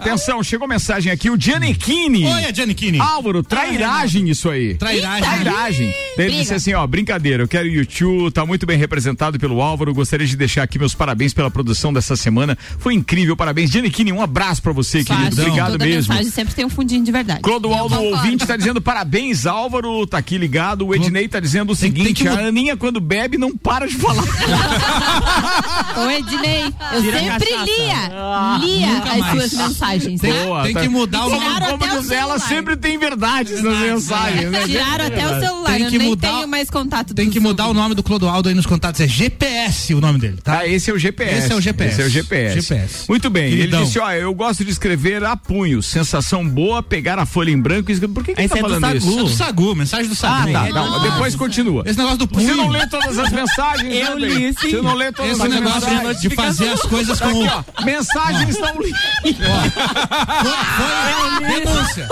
Atenção, chegou mensagem aqui, o Giannichini. Oi, a Giannichini. Álvaro, trairagem isso aí. Trairagem. Trairagem. Ele disse assim, ó, brincadeira, eu quero o YouTube, tá muito bem representado pelo Álvaro, gostaria de deixar aqui meus parabéns pela produção dessa semana, foi incrível, parabéns. Giannichini, um abraço pra você, querido, Fácil. obrigado Toda mesmo. mensagem sempre tem um fundinho de verdade. Clodoaldo, Eu ouvinte, tá dizendo parabéns, Álvaro, tá aqui ligado. O Ednei tá dizendo o Tem- tem seguinte: que a Aninha, quando bebe, não para de falar. *laughs* Ô, Ednei, eu Tira sempre lia, lia nunca as mais. suas mensagens. Tem, tá? Boa, tem tá- que mudar o nome. Como até o diz ela, celular. sempre tem verdades nas mensagens, né? Tiraram até o celular, Tem eu que nem mudar- tenho mais contato Tem que mudar o nome do Clodoaldo aí nos contatos. É GPS o nome dele, tá? Ah, esse é o GPS. Esse é o GPS. Esse é o GPS. GPS. Muito bem. Queridão. Ele disse: ó, eu gosto de escrever a punho. Sensação boa, pegar a folha em branco e escrever. Por que, que Esse tá é do falando Sagu. isso? É do Sagu, mensagem do Ah, Sagu. tá. Não, do- depois continua. Esse negócio do Você punho. não lê todas as mensagens, né, Eu Bem? li, sim. Você não lê todas Esse as negócio mensagens. de fazer as coisas com. Aqui, ó, mensagens estão lidas. Foi denúncia.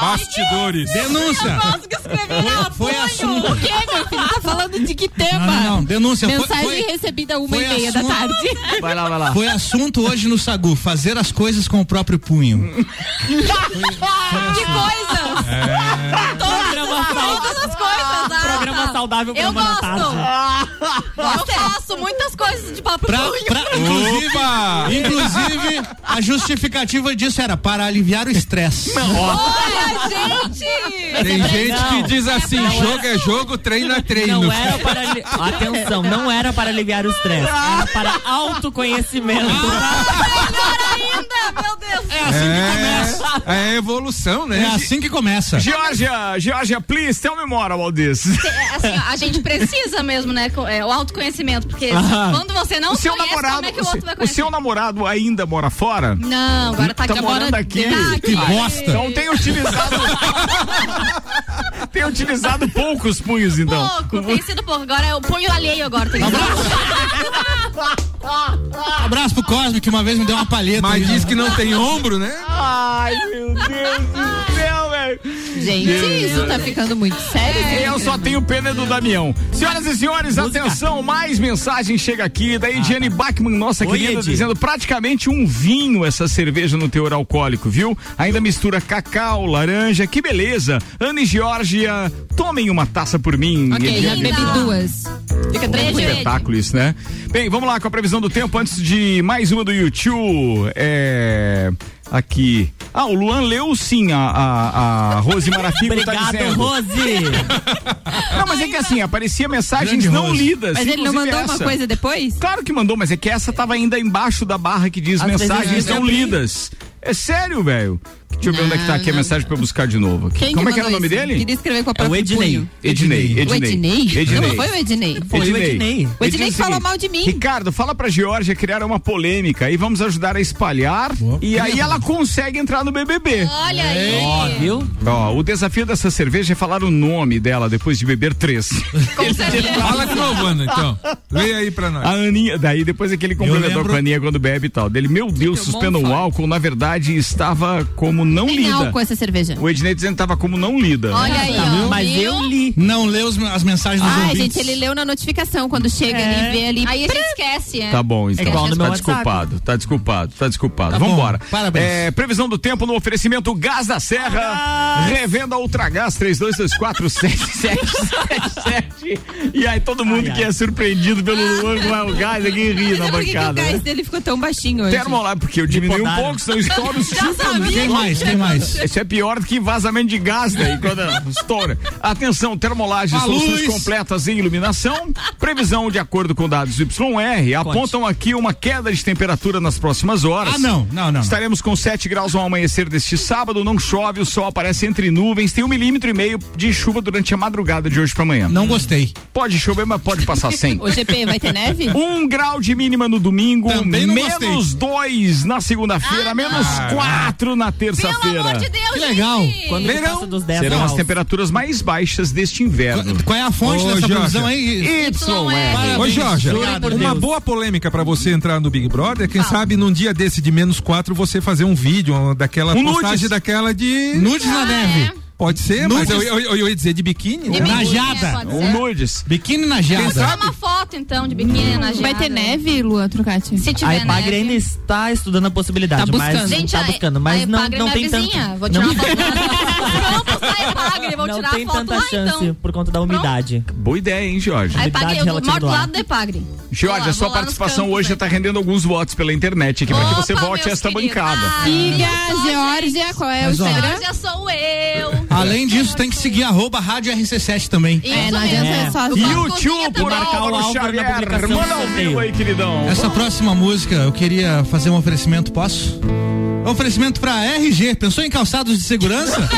Bastidores. Denúncia. Posso que escrever na Foi assunto. O que, meu filho? Tá falando de que tema? Não, não, não, denúncia. Foi- Mensagem foi- recebida uma foi e meia da assunto- tarde. *laughs* Vai lá, vai lá. Foi assunto hoje no Sagu, fazer as coisas com o próprio punho. *laughs* Que coisa! Programa Todas ah, tá. saudável, Eu programa gosto. da Eu faço muitas coisas de papo Pra, pra- inclusive, inclusive, a justificativa disso era para aliviar o estresse. Olha, gente! Tem gente Não. que diz assim: jogo é jogo, treino é treino. Não era para. ali- *laughs* Atenção, não era para aliviar o estresse. Era para autoconhecimento. Melhor ainda, meu Deus! É assim que É, começa. é evolução, É né? assim que começa. Georgia, Georgia, please, tell me more about this. É, assim, a gente precisa mesmo, né? é, o autoconhecimento, porque Ah. quando você não o seu conhece, namorado, como é que o o outro seu- vai o conhecer? seu namorado ainda mora fora? Não, agora tá, Tá aqui. morando agora aqui. tá aqui. Que bosta. Então tem utilizado. *laughs* tem utilizado poucos punhos, então. Pouco, tem sido pouco. Agora é o punho alheio agora. Tem *laughs* Abraço pro Cosme, que uma vez me deu uma palheta. Mas diz né? que não tem ombro, né? Ai, meu Deus do céu. Gente, isso tá ficando muito sério. É, Eu só tenho pena do Damião. Senhoras e senhores, atenção, mais mensagem chega aqui da Ediane Bachmann, nossa Oi, querida, Edi. dizendo praticamente um vinho essa cerveja no teor alcoólico, viu? Ainda mistura cacau, laranja, que beleza. Ana e Georgia, tomem uma taça por mim. Ok, já Ediane. bebi duas. Fica Um tranquilo. espetáculo isso, né? Bem, vamos lá com a previsão do tempo antes de mais uma do YouTube. É... Aqui. Ah, o Luan leu sim, a, a, a Rose Marafigo *laughs* tá Obrigado, dizendo. Rose. *laughs* Não, mas é que assim, aparecia mensagens Grande não Rose. lidas. Mas ele não inclusive mandou uma essa. coisa depois? Claro que mandou, mas é que essa tava ainda embaixo da barra que diz Às mensagens não lidas. É sério, velho. Deixa eu ver onde é que tá aqui a mensagem pra eu buscar de novo. aqui. Quem Como que é que era o nome isso? dele? Queria escrever com a É o própria Ednei. Ednei. O Ednei? Ednei. Não foi o Ednei. Foi o Ednei. O Ednei diz falou mal de mim. Ricardo, fala pra Georgia criar uma polêmica e vamos ajudar a espalhar. E aí ela consegue entrar no BBB. Olha aí. Ó, viu? Ó, o desafio dessa cerveja é falar o nome dela depois de beber três. *laughs* Fala de novo, Ana, então. Leia aí pra nós. A Aninha, daí depois é que ele complementou com a Aninha quando bebe e tal. Dele, meu Deus, suspendam o álcool, na verdade estava como não Tem lida. álcool essa cerveja. O Ednei dizendo que tava como não lida. Olha aí, Tá, ó. mas Viu? eu li. Não os- as mensagens dos Ai, ouvintes. gente, ele leu na notificação quando chega ali, vê ali. Aí a gente esquece, é. Tá bom, então. igual no tá meu desculpado, tá desculpado, tá desculpado. Tá Vambora. bom, parabéns. É, previsão do tempo no oferecimento Gás da Serra. Revenda Ultragás 32247777. *laughs* E aí todo mundo Ai, que ai. é surpreendido pelo Luan com o gás aqui ri na é por que que o bancada. gás né? dele ficou tão baixinho hoje? Termolar, porque eu diminui um pouco, senão estoura os. Quem mais? Quem mais? Isso é pior do que vazamento de gás daí, quando estoura. Atenção, termolagem, A soluções completas em iluminação. Previsão de acordo com dados YR apontam aqui uma queda de temperatura nas próximas horas. Ah, não, não, não. Estaremos com 7 graus ao amanhecer deste sábado, não chove, o sol aparece entre nuvens, tem um milímetro e meio de chuva durante a madrugada de hoje para amanhã. Não gostei. Pode chover, mas pode passar sem. *laughs* O GP vai ter neve? Um grau de mínima no domingo, Também não menos dois na segunda-feira, menos quatro na Pelo terça-feira. amor de Deus, Que legal. gente. Quando passa dos 10 Serão as graus. temperaturas mais baixas deste inverno. Qual é a fonte Ô, dessa Jorge. previsão aí? YR. Ô, Jorge, uma boa polêmica pra você entrar no Big Brother, quem sabe num dia desse de menos quatro você fazer um vídeo uma daquela Um postagem nudes. daquela de. Nudes na neve. Pode ser, mas eu, eu, eu ia dizer de biquíni. De né? Na biquíni, jada. pode Um ser. nudes. Biquíni na Quem jada. Tira sabe? uma foto então de biquíni na Vai ter neve, Luan Trucati? Se A tiver Epagre ainda está estudando a possibilidade, Tá mas buscando. Gente, tá a- buscando, mas a não, é não minha tem vizinha. tanto. Vou tirar não, uma foto *laughs* não tirar tem a foto tanta lá chance então. por conta da umidade. Boa ideia, hein, Jorge? A Epagre, Umidade eu moro do do lado da Epagre. Jorge, a sua participação campos, hoje né? está rendendo alguns votos pela internet aqui, para que Opa, você volte a esta queridos. bancada. Ah, Siga Georgia, qual é o Instagram? Georgia sou eu. Além disso, tem que seguir arroba rádio RC7 também. É, não adianta É. só O YouTube por Álvaro Xavier. Manda do ao vivo aí, queridão. Essa próxima música, eu queria fazer um oferecimento, posso? Oferecimento pra RG. Pensou em calçados de segurança? *laughs*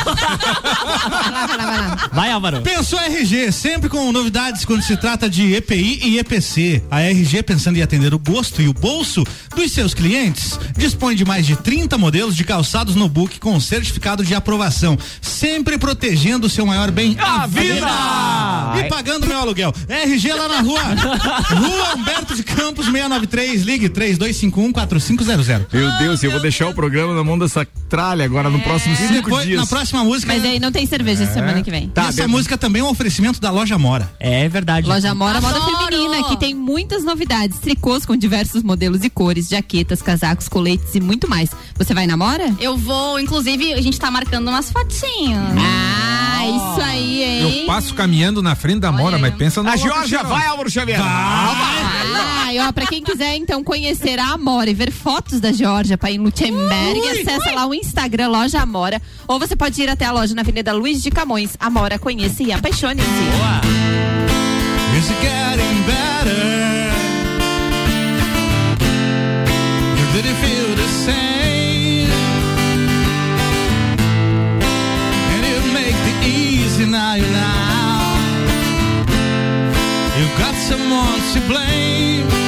Vai, Álvaro. Pensou RG, sempre com novidades quando se trata de EPI e EPC. A RG, pensando em atender o gosto e o bolso dos seus clientes, dispõe de mais de 30 modelos de calçados no book com certificado de aprovação, sempre protegendo o seu maior bem, a, A vida! E pagando meu aluguel. RG lá na rua. rua Humberto de Campos 693, ligue 32514500. Meu Deus, eu vou deixar o programa na mão dessa tralha agora no próximo cinco depois, dias. na próxima música. Mas aí não tem cerveja semana que vem. Tá, essa beleza. música também é um oferecimento da loja Mora. É verdade. Loja Mora Moda Adoro! Feminina, que tem muitas novidades. Tricôs com diversos modelos e cores, jaquetas, casacos, coletes e muito mais. Você vai na Mora? Eu vou, inclusive, a gente tá marcando umas fotinhas. Ah, isso aí, hein? Eu passo caminhando na frente da Mora, mas pensa no A Georgia vai, Álvaro Xavier. Ah, e ó, pra quem quiser então conhecer a Amora e ver fotos da Georgia para em Lutemberg, acessa lá o Instagram Loja Amora. Ou você pode ir até a loja na Avenida Luiz de Camões. Amora, conheça e apaixone-se. It now, you now. You've got someone to blame.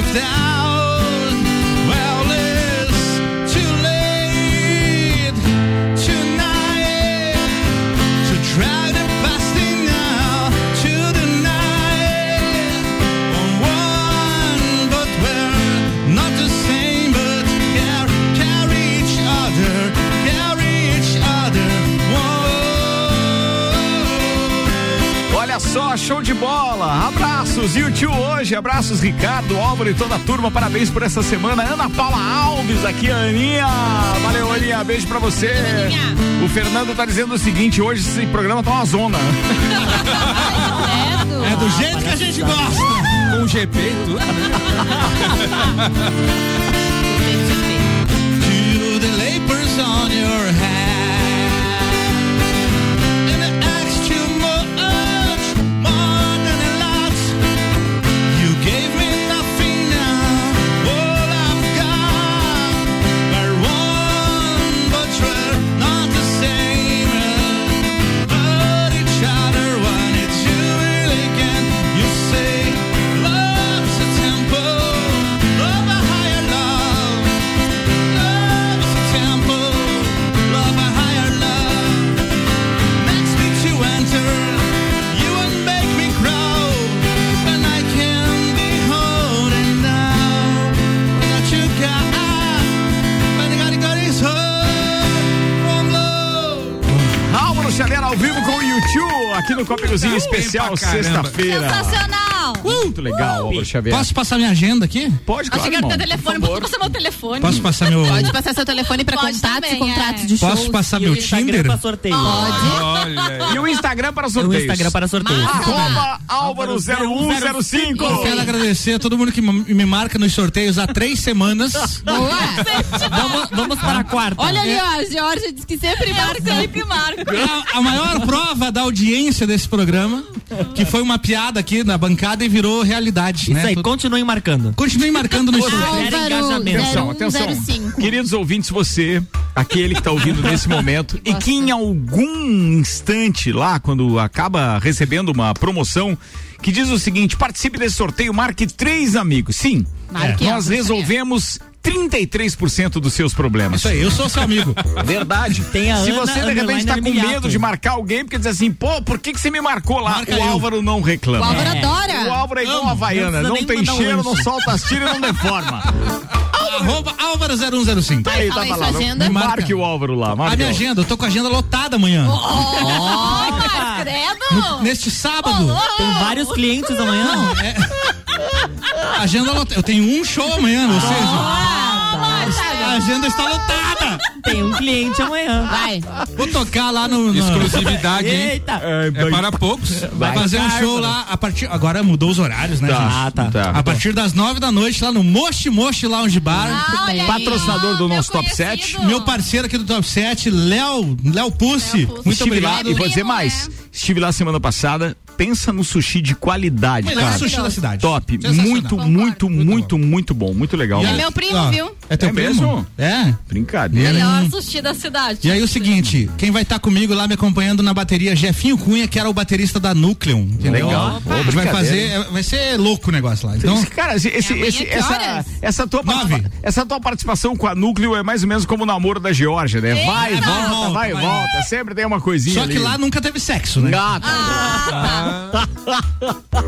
of that. Hoje. Abraços, Ricardo, Álvaro e toda a turma. Parabéns por essa semana. Ana Paula Alves aqui, Aninha. Valeu, Aninha. Beijo pra você. O Fernando tá dizendo o seguinte: hoje esse programa tá uma zona. *laughs* É do jeito que a gente gosta. Com GP e tudo, *laughs* To the lapers on your hand. Copiluzinho Especial, sexta-feira. Sensacional! Muito legal, Álvaro Xavier. Posso passar minha agenda aqui? Pode, que era teu telefone, posso passar meu telefone? Posso passar meu. Pode passar seu telefone pra Pode contatos também, e contratos é. de shows. Posso passar E meu o Instagram Tinder? pra sorteio. E o Instagram para O sorteios. Instagram para sorteio. Arroba Álvaro 0105. Eu quero agradecer a todo mundo que me marca nos sorteios há três semanas. *laughs* Vamos, vamos para a quarta. Olha ali, ó, a Georgia diz que sempre marca. Sempre marco. A, a maior prova da audiência desse programa, que foi uma piada aqui na bancada e virou realidade. Isso né? aí, continuem marcando. Continue marcando nos sorteios. Gera engajamento. Atenção, atenção. 0105. Queridos ouvintes, você, aquele que está ouvindo nesse momento e que em algum instante lá, quando acaba recebendo uma promoção, que diz o seguinte: participe desse sorteio, marque três amigos. Sim, Marque nós resolvemos 33% dos seus problemas. Isso aí, eu sou seu amigo. *laughs* Verdade. Tem a Se Ana você de repente tá com medo de marcar alguém, porque diz assim, pô, por que, que você me marcou lá? Marca o eu. Álvaro não reclama. O Álvaro É. adora. O Álvaro é igual a Havaiana, Não tem mandar um cheiro, não solta as tiras e não deforma. *laughs* Arroba Álvaro 0105. Tá aí, tá falando. agenda. Marque o Álvaro lá, A marque minha o- agenda, eu tô com a agenda lotada amanhã. Oh, credo! Neste sábado. Tem vários clientes amanhã. Agenda lotada. Eu tenho um show amanhã, ou seja, a agenda está lotada. Tem um cliente amanhã. Vai. Vou tocar lá no. no- Exclusividade? Eita! É para poucos. Vai fazer um show lá a partir. Agora mudou os horários, né, Tá, gente? Ah, tá. tá. A partir das nove da noite lá no Moshi Moshi Lounge Bar. Ah, olha aí. Patrocinador do nosso Top conhecido. 7. Meu parceiro aqui do Top 7, Léo, Léo Pussi. Muito Estive obrigado. lá e vou dizer mais. né? Estive lá semana passada. Pensa no sushi de qualidade, Melhor cara. sushi da cidade. Top. Sensacional. Muito, muito, muito, muito bom. Muito legal. E É meu primo, viu? É teu É primo? mesmo? É. Brincadeira. Melhor sushi da cidade. E aí o seguinte, quem vai estar comigo lá me acompanhando na bateria, Jefinho Cunha, que era o baterista da Núcleo. Entendeu? Legal. A gente vai fazer, é, vai ser louco o negócio lá. Então, Cara, que essa, essa, tua essa tua participação com a Núcleo é mais ou menos como o namoro da Geórgia, né? Vai, Eita! volta, vai, vai. volta. Sempre tem uma coisinha só ali. que lá nunca teve sexo, né? Ah, tá.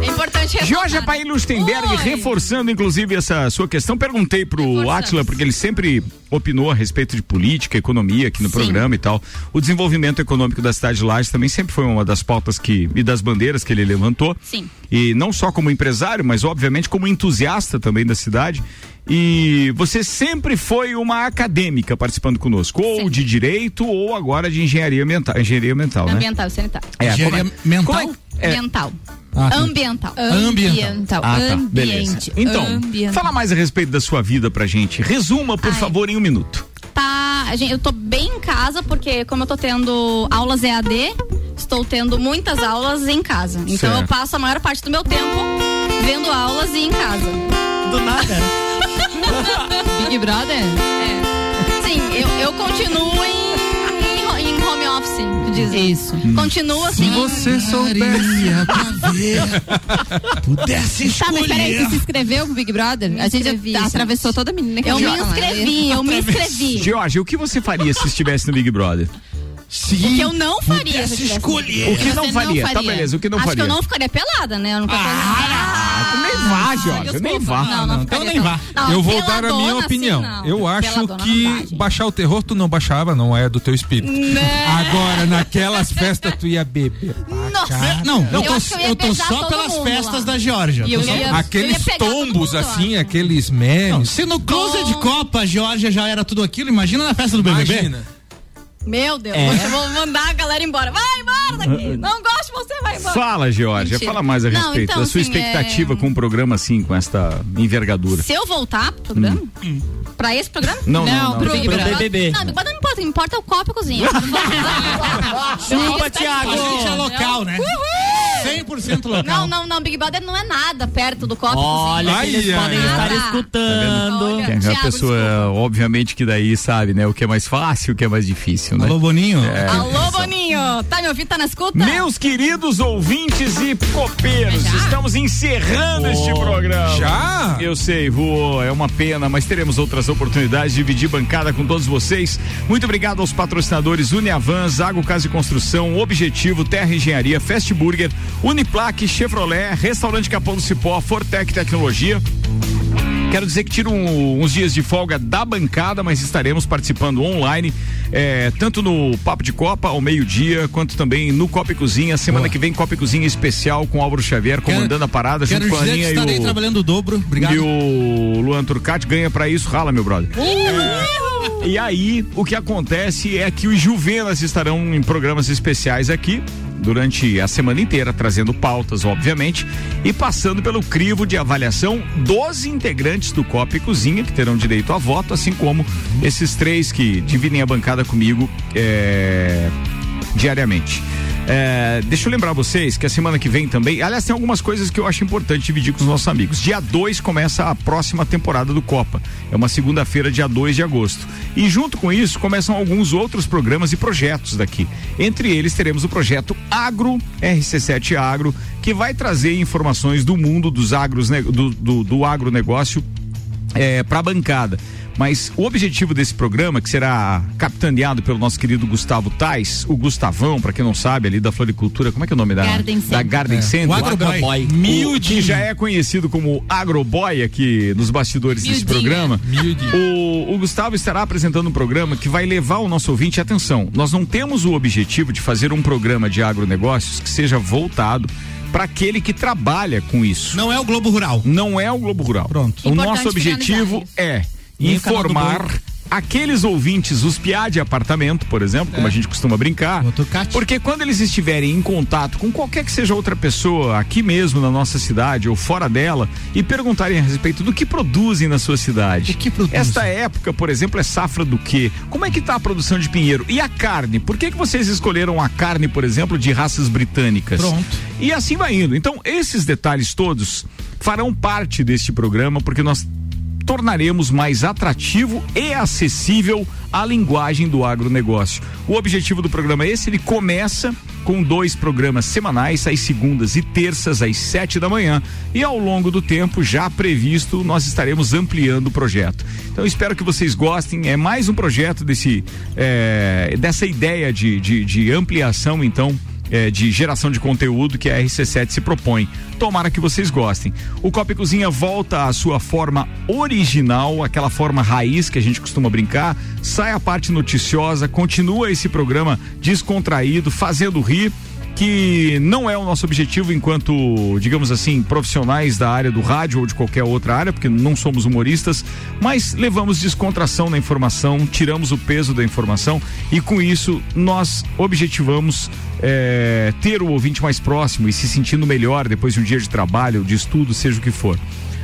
É importante. Georgia Paim Lustenberg, Oi. reforçando inclusive essa sua questão, perguntei pro. Atila, porque ele sempre opinou a respeito de política, economia aqui no Sim. programa e tal. O desenvolvimento econômico da cidade de Lages também sempre foi uma das pautas que e das bandeiras que ele levantou. Sim. E não só como empresário, mas obviamente como entusiasta também da cidade. E você sempre foi uma acadêmica participando conosco, ou de direito ou agora de engenharia ambiental, engenharia ambiental, né? Ambiental, sanitário. É, Engenharia como é- mental? como é- é- Ambiental. Ah, tá. Ambiental. Ambiental. Ah, tá. Beleza. Ambiente. Então, ambiente. fala mais a respeito da sua vida pra gente. Resuma, por Ai. favor, em um minuto. Tá, eu tô bem em casa porque como eu tô tendo aulas EAD, estou tendo muitas aulas em casa. Então Certo. eu passo a maior parte do meu tempo vendo aulas e em casa. Do nada. *laughs* *laughs* Big Brother? É. Sim, eu, eu continuo em, office. dizem. Isso. Continua assim. Você soubesse. *laughs* Pudesse Tá, mas peraí, você se inscreveu pro Big Brother? a gente inscrevi, atravessou toda a menina que Eu me inscrevi, eu me inscrevi. Jorge, o que você faria se estivesse no Big Brother? O que eu não faria se tivesse- O que não Você faria? Tá, beleza, o que não Acho faria? que eu não ficaria pelada, né? Eu não Ah, nem vá, Jorge, nem vá. Não, não, Então ficaria nem vá. Não, eu vou dar a minha assim, opinião. não. eu acho Peladona que baixar o terror tu não baixava, não é do teu espírito. Agora, naquelas festas tu ia beber. Nossa, não, eu, Eu tô, acho eu eu tô só pelas festas lá. da Geórgia. Eu Tô só- ia- eu Aqueles tombos mundo, assim, aqueles memes. Se no closet de Copa a Geórgia já era tudo aquilo, imagina na festa do BBB. Imagina. Meu Deus, É. eu vou mandar a galera embora. Vai embora daqui. Não gosto de você, vai embora. Fala, Georgia, Mentira. fala mais a Não, respeito então, da sua assim, expectativa é- com um programa assim, com esta envergadura. Se eu voltar pro programa? Pra esse programa? Não, não, não. pro Pro Brother. BBB. Não, Brother não importa, o que importa é o copo e a cozinha. *laughs* Chupa, Thiago. A gente é local, né? 100% local. Não, não, não, Big Brother não é nada perto do copo Olha e cozinha. que eles Ai, podem ai, estar ai. escutando. Olha, a pessoa, obviamente, que daí sabe, né? O que é mais fácil, o que é mais difícil, né? Alô, Boninho. É. Alô, Boninho. Tá me ouvindo? Tá na escuta? Meus queridos ouvintes e copeiros, estamos encerrando este programa. Já? Eu sei, vou, é uma pena, mas teremos outras oportunidades de dividir bancada com todos vocês. Muito obrigado aos patrocinadores Uniavan, Zago Casa e Construção, Objetivo, Terra Engenharia, Fast Burger, Uniplaque, Chevrolet, Restaurante Capão do Cipó, Fortec Tecnologia. Quero dizer que tiro um- uns dias de folga da bancada, mas estaremos participando online, eh, tanto no Papo de Copa ao meio-dia, quanto também no Copa e Cozinha. Semana que vem, Copa e Cozinha especial com Álvaro Xavier comandando a parada Quero junto com a Aninha e estarei o, trabalhando o dobro. Obrigado. e o Luan Turcati ganha pra isso, rala, meu brother. E aí, o que acontece é que os Juvenas estarão em programas especiais aqui durante a semana inteira, trazendo pautas, obviamente, e passando pelo crivo de avaliação dos integrantes do Copa e Cozinha, que terão direito a voto, assim como esses três que dividem a bancada comigo é, diariamente. É, deixa eu lembrar vocês que a semana que vem também, aliás, tem algumas coisas que eu acho importante dividir com os nossos amigos. Dia 2 começa a próxima temporada do Copa. É uma segunda-feira, dia 2 de agosto. E junto com isso começam alguns outros programas e projetos daqui. Entre eles teremos o projeto Agro, RC7 Agro, que vai trazer informações do mundo dos agros, né, do, do, do agronegócio é, para a bancada. Mas o objetivo desse programa, que será capitaneado pelo nosso querido Gustavo Tais, o Gustavão, para quem não sabe, ali da floricultura, como é que é o nome da Garden da Center. Garden É, Center? o Agroboy. O Miudinho. que já é conhecido como Agroboy aqui nos bastidores desse Miudinho. programa. O, o Gustavo estará apresentando um programa que vai levar o nosso ouvinte atenção. Nós não temos o objetivo de fazer um programa de agronegócios que seja voltado para aquele que trabalha com isso. Não é o Globo Rural. Não é o Globo Rural. Pronto. O Importante nosso objetivo é Informar aqueles ouvintes, os piá de apartamento, por exemplo, como a gente costuma brincar. Porque quando eles estiverem em contato com qualquer que seja outra pessoa aqui mesmo na nossa cidade ou fora dela e perguntarem a respeito do que produzem na sua cidade. O que produzem? Esta época, por exemplo, é safra do quê? Como é que está a produção de pinheiro? E a carne? Por que, que vocês escolheram a carne, por exemplo, de raças britânicas? Pronto. E assim vai indo. Então, esses detalhes todos farão parte deste programa, porque nós tornaremos mais atrativo e acessível a linguagem do agronegócio. O objetivo do programa é esse, ele começa com dois programas semanais, às segundas e terças, às sete da manhã. E ao longo do tempo, já previsto, nós estaremos ampliando o projeto. Então espero que vocês gostem. É mais um projeto desse, é, dessa ideia de, de, de ampliação, então é, de geração de conteúdo que a RC7 se propõe. Tomara que vocês gostem. O Copa e Cozinha volta à sua forma original, aquela forma raiz que a gente costuma brincar. Sai a parte noticiosa, continua esse programa descontraído, fazendo rir que não é o nosso objetivo enquanto, digamos assim, profissionais da área do rádio ou de qualquer outra área, porque não somos humoristas, mas levamos descontração na informação, tiramos o peso da informação e com isso nós objetivamos é, ter o ouvinte mais próximo e se sentindo melhor depois de um dia de trabalho, de estudo, seja o que for.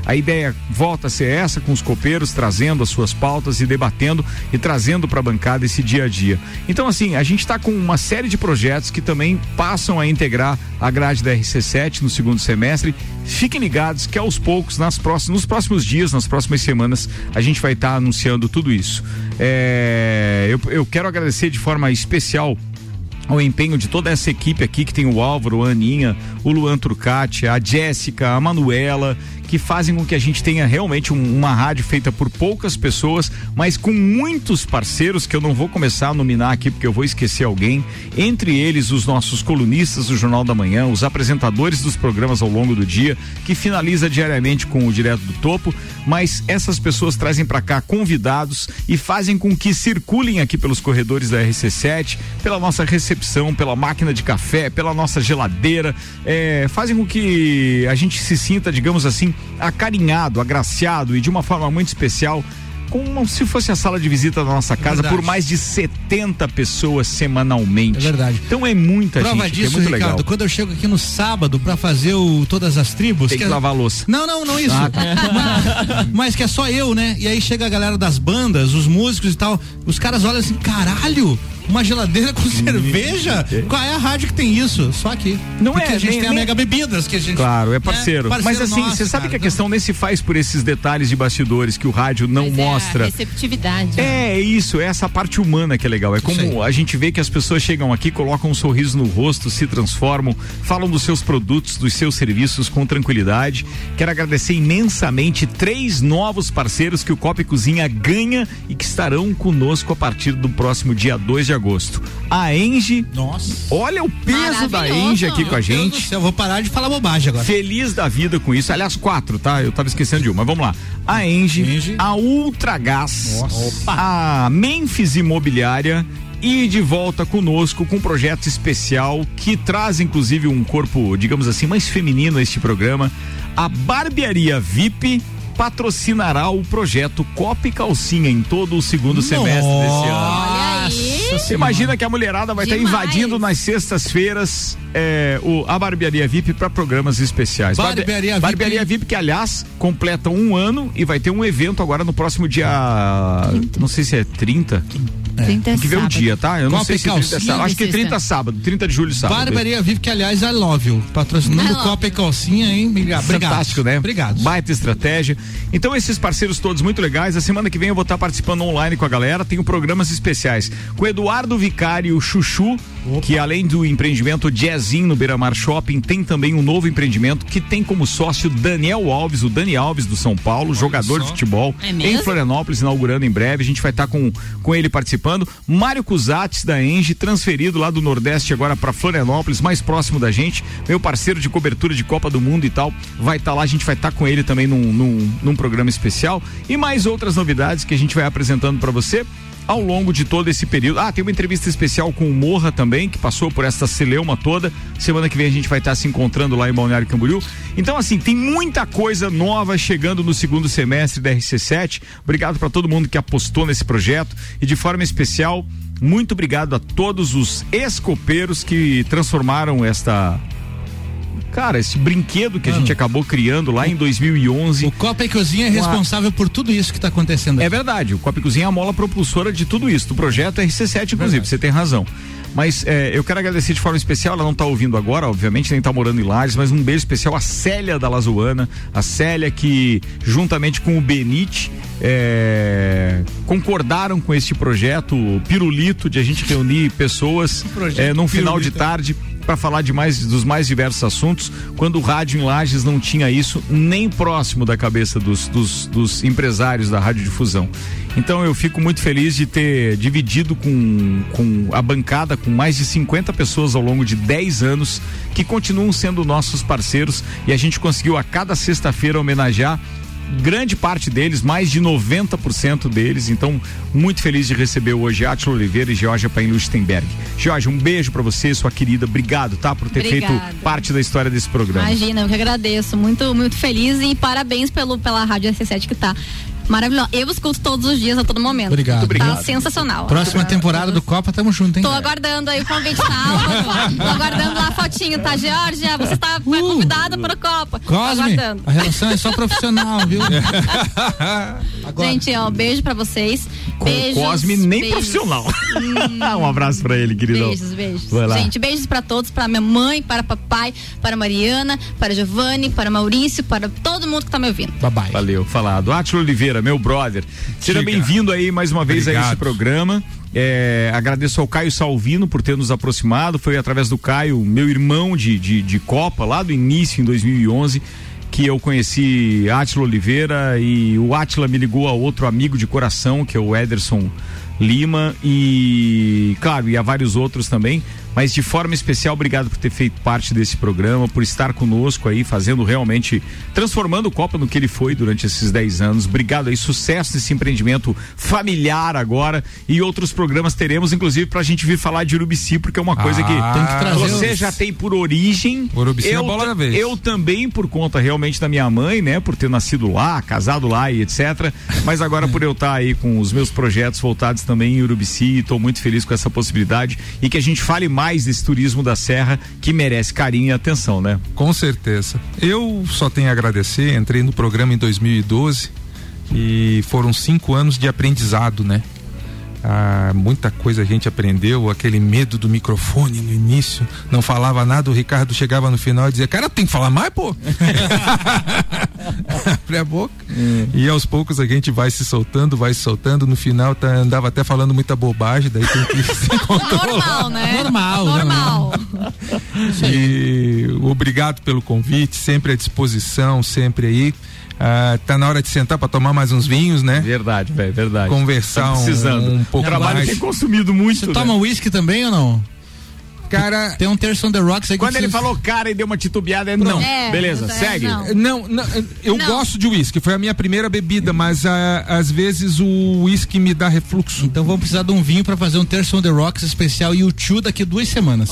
A ideia volta a ser essa, com os copeiros trazendo as suas pautas e debatendo e trazendo para a bancada esse dia a dia. Então, assim, a gente está com uma série de projetos que também passam a integrar a grade da RC7 no segundo semestre. Fiquem ligados que aos poucos, nas próximos, nos próximos dias, nas próximas semanas, a gente vai estar anunciando tudo isso. É, eu, eu quero agradecer de forma especial ao empenho de toda essa equipe aqui, que tem o Álvaro, a Aninha, o Luan Turcati, a Jéssica, a Manuela, que fazem com que a gente tenha realmente um- uma rádio feita por poucas pessoas, mas com muitos parceiros que eu não vou começar a nominar aqui porque eu vou esquecer alguém. Entre eles, os nossos colunistas do Jornal da Manhã, os apresentadores dos programas ao longo do dia, que finaliza diariamente com o Direto do Topo, mas essas pessoas trazem para cá convidados e fazem com que circulem aqui pelos corredores da RC7, pela nossa recepção, pela máquina de café, pela nossa geladeira, é, fazem com que a gente se sinta, digamos assim, acarinhado, agraciado e de uma forma muito especial. Como se fosse a sala de visita da nossa casa verdade. por mais de 70 pessoas semanalmente. É verdade. Então é muita Prova gente, que disso, é muito Ricardo, legal. quando eu chego aqui no sábado pra fazer o todas as tribos. Tem que é- lavar a louça. Não, não, não isso. Ah, *laughs* mas, mas que é só eu, né? E aí chega a galera das bandas, os músicos e tal. Os caras olham assim, caralho, uma geladeira com cerveja? Qual é a rádio que tem isso? Só aqui. Não Porque é, a gente nem- tem a nem- Mega Bebidas que a gente. Claro, é né? parceiro. Mas assim, nosso, você sabe cara. que a questão nem se faz por esses detalhes de bastidores que o rádio não mostra. receptividade. É isso, é essa parte humana que é legal. É como a gente vê que as pessoas chegam aqui, colocam um sorriso no rosto, se transformam, falam dos seus produtos, dos seus serviços com tranquilidade. Quero agradecer imensamente três novos parceiros que o Copa e Cozinha ganha e que estarão conosco a partir do próximo dia 2 de agosto. A Engie. Nossa. Olha o peso da. Engie aqui com a gente. do céu, eu vou parar de falar bobagem agora. Feliz da vida com isso. Aliás, quatro, tá? Eu tava esquecendo de um, mas vamos lá. A Engie, a Ultragás, a Memphis Imobiliária e de volta conosco com um projeto especial que traz inclusive um corpo, digamos assim, mais feminino a este programa. A Barbearia VIP patrocinará o projeto Copa e Calcinha em todo o segundo semestre desse ano. Imagina que a mulherada vai estar Demais. invadindo nas sextas-feiras é, o, a Barbearia VIP para programas especiais. Barbe- Barbearia VIP. Barbearia VIP, que aliás completa um ano e vai ter um evento agora no próximo dia. Não sei se é 30. É, 30 tem que ver o dia, tá? Eu não Copa sei e se é 30 calcinha sábado. Acho que é de 30 sexta. sábado, 30 de julho sábado. Barbearia Vive, que aliás I love you. Patrocinando love Copa e Calcinha, hein? Obrigado. Fantástico, né? Obrigado. Baita estratégia. Então, esses parceiros todos muito legais. A semana que vem eu vou estar participando online com a galera. Tenho programas especiais com o Eduardo Vicari, o Chuchu, que além do empreendimento Jazzinho no Beira Mar Shopping, tem também um novo empreendimento que tem como sócio Daniel Alves, o Dani Alves do São Paulo, jogador de futebol É em? Florianópolis, inaugurando em breve. A gente vai estar com, com ele participando. Mário Cusates da Enge, transferido lá do Nordeste agora para Florianópolis, mais próximo da gente. Meu parceiro de cobertura de Copa do Mundo e tal. Vai estar lá, a gente vai estar com ele também num, num, num programa especial. E mais outras novidades que a gente vai apresentando para você ao longo de todo esse período. Ah, tem uma entrevista especial com o Morra também, que passou por essa celeuma toda. Semana que vem a gente vai estar se encontrando lá em Balneário Camboriú. Então, assim, tem muita coisa nova chegando no segundo semestre da RC7. Obrigado para todo mundo que apostou nesse projeto e de forma especial, muito obrigado a todos os escopeiros que transformaram esta Cara, esse brinquedo que a gente acabou criando lá em 2011. O Copa e Cozinha é responsável por tudo isso que está acontecendo. É verdade, o Copa e Cozinha é a mola propulsora de tudo isso, do projeto RC7, inclusive, você tem razão. Mas é, eu quero agradecer de forma especial, ela não está ouvindo agora, obviamente, nem está morando em Lages, mas um beijo especial à Célia da Lazoana, a Célia que, juntamente com o Benite, é, concordaram com este projeto, Pirulito, de a gente reunir pessoas é, num final de Pirulito. tarde para falar de mais dos mais diversos assuntos, quando o rádio em Lages não tinha isso nem próximo da cabeça dos, dos, dos empresários da radiodifusão. Então eu fico muito feliz de ter dividido com, com a bancada com mais de 50 pessoas ao longo de 10 anos que continuam sendo nossos parceiros e a gente conseguiu a cada sexta-feira homenagear grande parte deles, mais de 90% deles. Então, muito feliz de receber hoje Átila Oliveira e Georgia Paim Lustenberg. Georgia, um beijo pra você, sua querida. Obrigado, tá? Por ter Obrigada. feito parte da história desse programa. Imagina, eu que agradeço. Muito, muito feliz e parabéns pelo, pela Rádio RC7 que tá maravilhosa. Eu escuto todos os dias, a todo momento. Obrigado. Muito Tá obrigado. sensacional. Próxima temporada do Copa, tamo junto, hein? Tô aguardando aí o convite na *laughs* Tô aguardando lá a fotinho, tá, Georgia? Você está foi convidada para a Copa. Cosme, a relação é só profissional, viu? *laughs* Gente, ó, beijo pra vocês. Com beijos, Cosme, nem beijos. profissional. *laughs* um abraço pra ele, queridão. Beijos, beijos. Vai lá. Gente, beijos pra todos, pra minha mãe, para papai, para Mariana, para Giovanni, para Maurício, para todo mundo que tá me ouvindo. Bye bye. Valeu, falado. Átila Oliveira, meu brother. Seja bem-vindo aí mais uma vez a Obrigado. esse programa. É, agradeço ao Caio Salvino por ter nos aproximado. Foi através do Caio, meu irmão de, de, de Copa, lá do início, em 2011, que eu conheci Átila Oliveira e o Átila me ligou a outro amigo de coração, que é o Ederson Lima e, claro, e a vários outros também. Mas de forma especial, obrigado por ter feito parte desse programa, por estar conosco aí, fazendo realmente, transformando o Copa no que ele foi durante esses 10 anos. Obrigado aí, sucesso nesse empreendimento familiar agora e outros programas teremos, inclusive, pra gente vir falar de Urubici, porque é uma coisa que, Ah, que trazer você já tem por origem. Urubici é a eu, bola da vez. eu também, por conta realmente da minha mãe, né, por ter nascido lá, casado lá e etc. Mas agora por eu estar aí com os meus projetos voltados também em Urubici, estou muito feliz com essa possibilidade e que a gente fale mais desse turismo da Serra que merece carinho e atenção, né? Com certeza. Eu só tenho a agradecer. Entrei no programa em 2012 e foram cinco anos de aprendizado, né? Ah, muita coisa a gente aprendeu, aquele medo do microfone no início, não falava nada, o Ricardo chegava no final e dizia, cara, tem que falar mais, pô. *laughs* *laughs* Abre a boca. E aos poucos a gente vai se soltando, vai se soltando, no final tá, andava até falando muita bobagem, daí tem que se *laughs* controlar. Normal, né? Normal, Normal. E obrigado pelo convite, sempre à disposição, sempre aí. Ah, tá na hora de sentar para tomar mais uns vinhos, né? Verdade, velho, verdade. Conversar Tá precisando. um, um pouco O trabalho mais. tem consumido muito. Você né? toma uísque também ou não? Cara, tem um terço on the rocks aí que Quando ele precisa- falou cara e deu uma titubeada, é não. É, Beleza, é, segue. Não, não, eu gosto de uísque, foi a minha primeira bebida, mas ah, às vezes o uísque me dá refluxo. Então vamos precisar de um vinho pra fazer um terço on the rocks especial YouTube daqui duas semanas.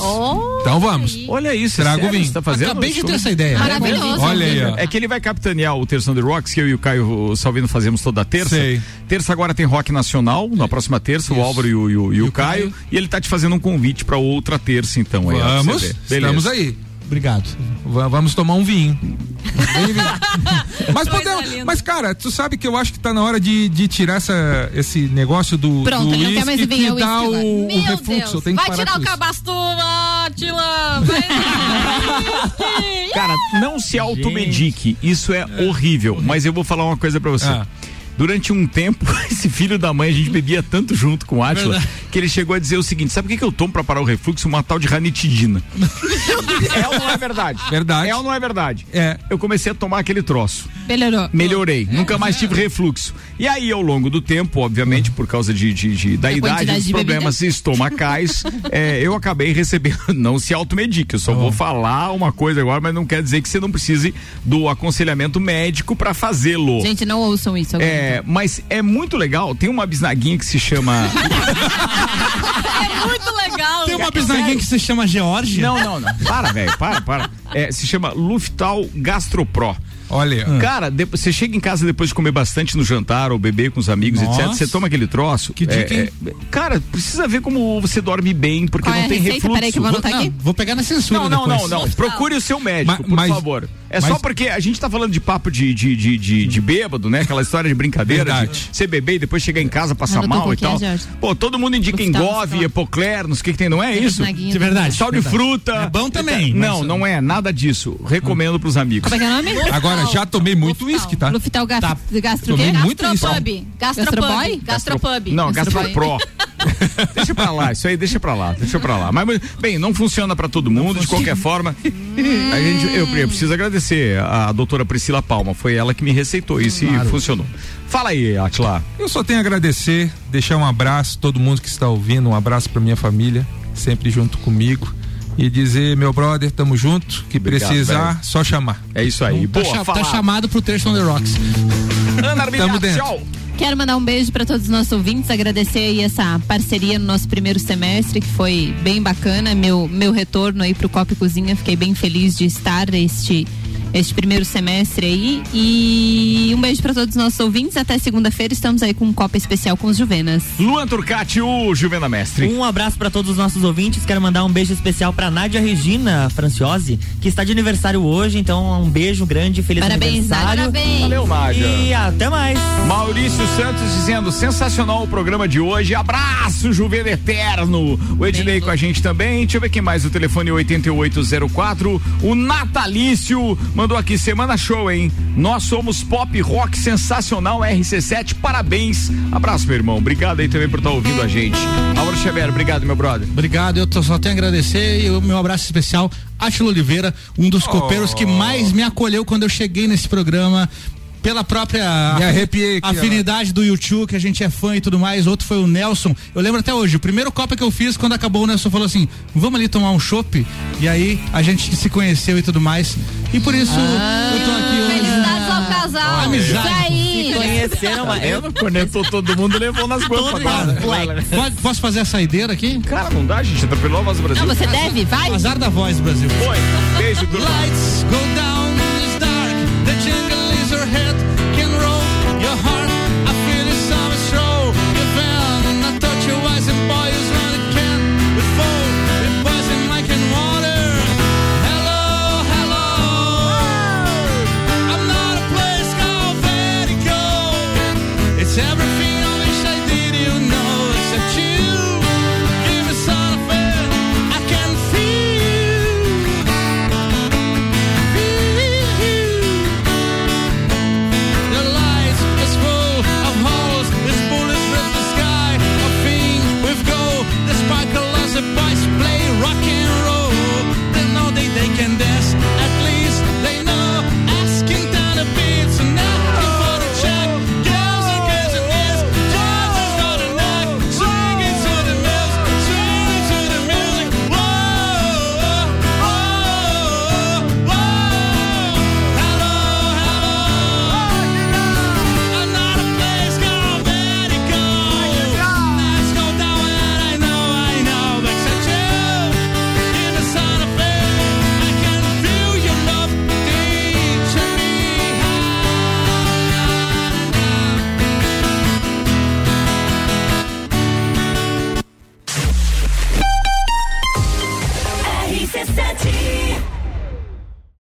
Então vamos. Olha isso, Traga o sério, vinho. você Tá fazendo Acabei de isso? ter essa ideia. Maravilhoso. Olha aí, ó. É que ele vai capitanear o Terça The Rocks, que eu e o Caio Salvino fazemos toda terça. Sei. Terça agora tem Rock Nacional, na próxima terça, o Álvaro e o, e o- e o Caio. E ele tá te fazendo um convite pra outra terça, então. Aí, Vamos, estamos aí. Obrigado. Va- Vamos tomar um vinho. *laughs* mas, podemos, mas, cara, tu sabe que eu acho que tá na hora de, de tirar essa, esse negócio do. Pronto, do ele não quer mais vinho, é que dá o, o refluxo. Deus. Vai parar tirar o cabastuva, Atila. *laughs* Cara, não se automedique, isso é horrível. Mas eu vou falar uma coisa pra você. Ah. Durante um tempo, *laughs* esse filho da mãe, a gente bebia tanto junto com o Átila, Verdade. que ele chegou a dizer o seguinte: sabe o que, que eu tomo pra parar o refluxo? Uma tal de ranitidina. é ou não é verdade? Verdade. É ou não é verdade? É. Eu comecei a tomar aquele troço. Melhorou. Melhorei, nunca mais tive refluxo. E aí, ao longo do tempo, obviamente, por causa de, de- de- da Da idade, de problemas estomacais, *laughs* é, eu acabei recebendo. *laughs* Não se automedique, eu só vou falar uma coisa agora, mas não quer dizer que você não precise do aconselhamento médico pra fazê-lo. Gente, não ouçam isso agora. É, mas é muito legal. Tem uma bisnaguinha que se chama. *laughs* É muito legal. Tem uma bisnaguinha que se chama George? Não, não, não. Para, velho. Para, para. É, se chama Luftal Gastropro. Olha. Cara, de- você chega em casa depois de comer bastante no jantar ou beber com os amigos, Nossa. etc. Você toma aquele troço. Que dica, é, hein? é, cara, precisa ver como você dorme bem, porque Qual é não a tem receita? refluxo. Peraí que eu vou anotar Não, aqui. vou pegar na censura Não, não, depois. não, não. Procure o seu médico, Ma- por mas- favor. É só mas- porque a gente tá falando de papo de, de, de, de, de bêbado, né? Aquela história de brincadeira. Verdade. De você beber e depois chegar em casa, passar mal e é, tal. Jorge? Pô, todo mundo indica engove, epocler, não sei o que, que tem, não é isso? De verdade. Sal de verdade. fruta. É bom também, Não, mas- não é nada disso. Recomendo pros amigos. Como é que é o nome? Agora, já tomei muito uísque, tá? Lufital ga Tá. Gastro Tomei quê? muito isso. Gastropub. Gastropub. Gastropub. Não, Gastropub. Gastropro. *laughs* deixa pra lá, isso aí deixa pra lá, deixa pra lá. Mas, bem, não funciona pra todo mundo, de qualquer forma. *laughs* a gente, eu, eu preciso agradecer a, doutora Priscila Palma, foi ela que me receitou isso e funcionou. Fala aí, Atila. Eu só tenho a agradecer, deixar um abraço todo mundo que está ouvindo, um abraço para minha família, sempre junto comigo. E dizer, meu brother, tamo junto, que Obrigado, precisar, velho. só chamar. É isso aí. Tá, Boa, tá fala. chamado pro terço on the rocks. Ana Tamo dentro. tchau. Quero mandar um beijo para todos os nossos ouvintes, agradecer aí essa parceria no nosso primeiro semestre, que foi bem bacana. Meu, meu retorno aí pro Copa e Cozinha, fiquei bem feliz de estar este, este primeiro semestre aí. E um beijo para todos os nossos ouvintes. Até segunda-feira estamos aí com um Copa especial com os Juvenas. Luan Turcati, o Juvena Mestre. Um abraço para todos os nossos ouvintes. Quero mandar um beijo especial para Nádia Regina Franciose, que está de aniversário hoje. Então, um beijo grande, feliz Parabéns, aniversário. Nádia. Parabéns. Valeu, Nádia. E até mais. Maurício Santos dizendo sensacional o programa de hoje. Abraço, Juvena Eterno. O Ednei com a gente também. Deixa eu ver quem mais. O telefone 8804. O Natalício mandou mandou aqui, semana show, hein? Nós somos pop rock sensacional RC7, parabéns. Abraço, meu irmão. Obrigado aí também por estar ouvindo a gente. Álvaro Xavier, obrigado, meu brother. Obrigado, eu tô- só tenho a agradecer e o meu abraço especial, Átila Oliveira, um dos copeiros que mais me acolheu quando eu cheguei nesse programa. Pela própria Me arrepiei aqui, afinidade do YouTube, que a gente é fã e tudo mais. Outro foi o Nelson. Eu lembro até hoje, o primeiro copa que eu fiz, quando acabou, o Nelson falou assim: vamos ali tomar um chopp. E aí a gente se conheceu e tudo mais. E por isso eu tô aqui hoje. Felicidades ao casal. Amizade. Isso aí. Conheceram, mas eu Conectou todo mundo, levou nas guampas. Pode- posso fazer a saideira aqui? Cara, não dá, gente. Atropelou a voz do Brasil. Não, você deve, vai. Azar da voz, Brasil. Foi. Beijo. Lights go down.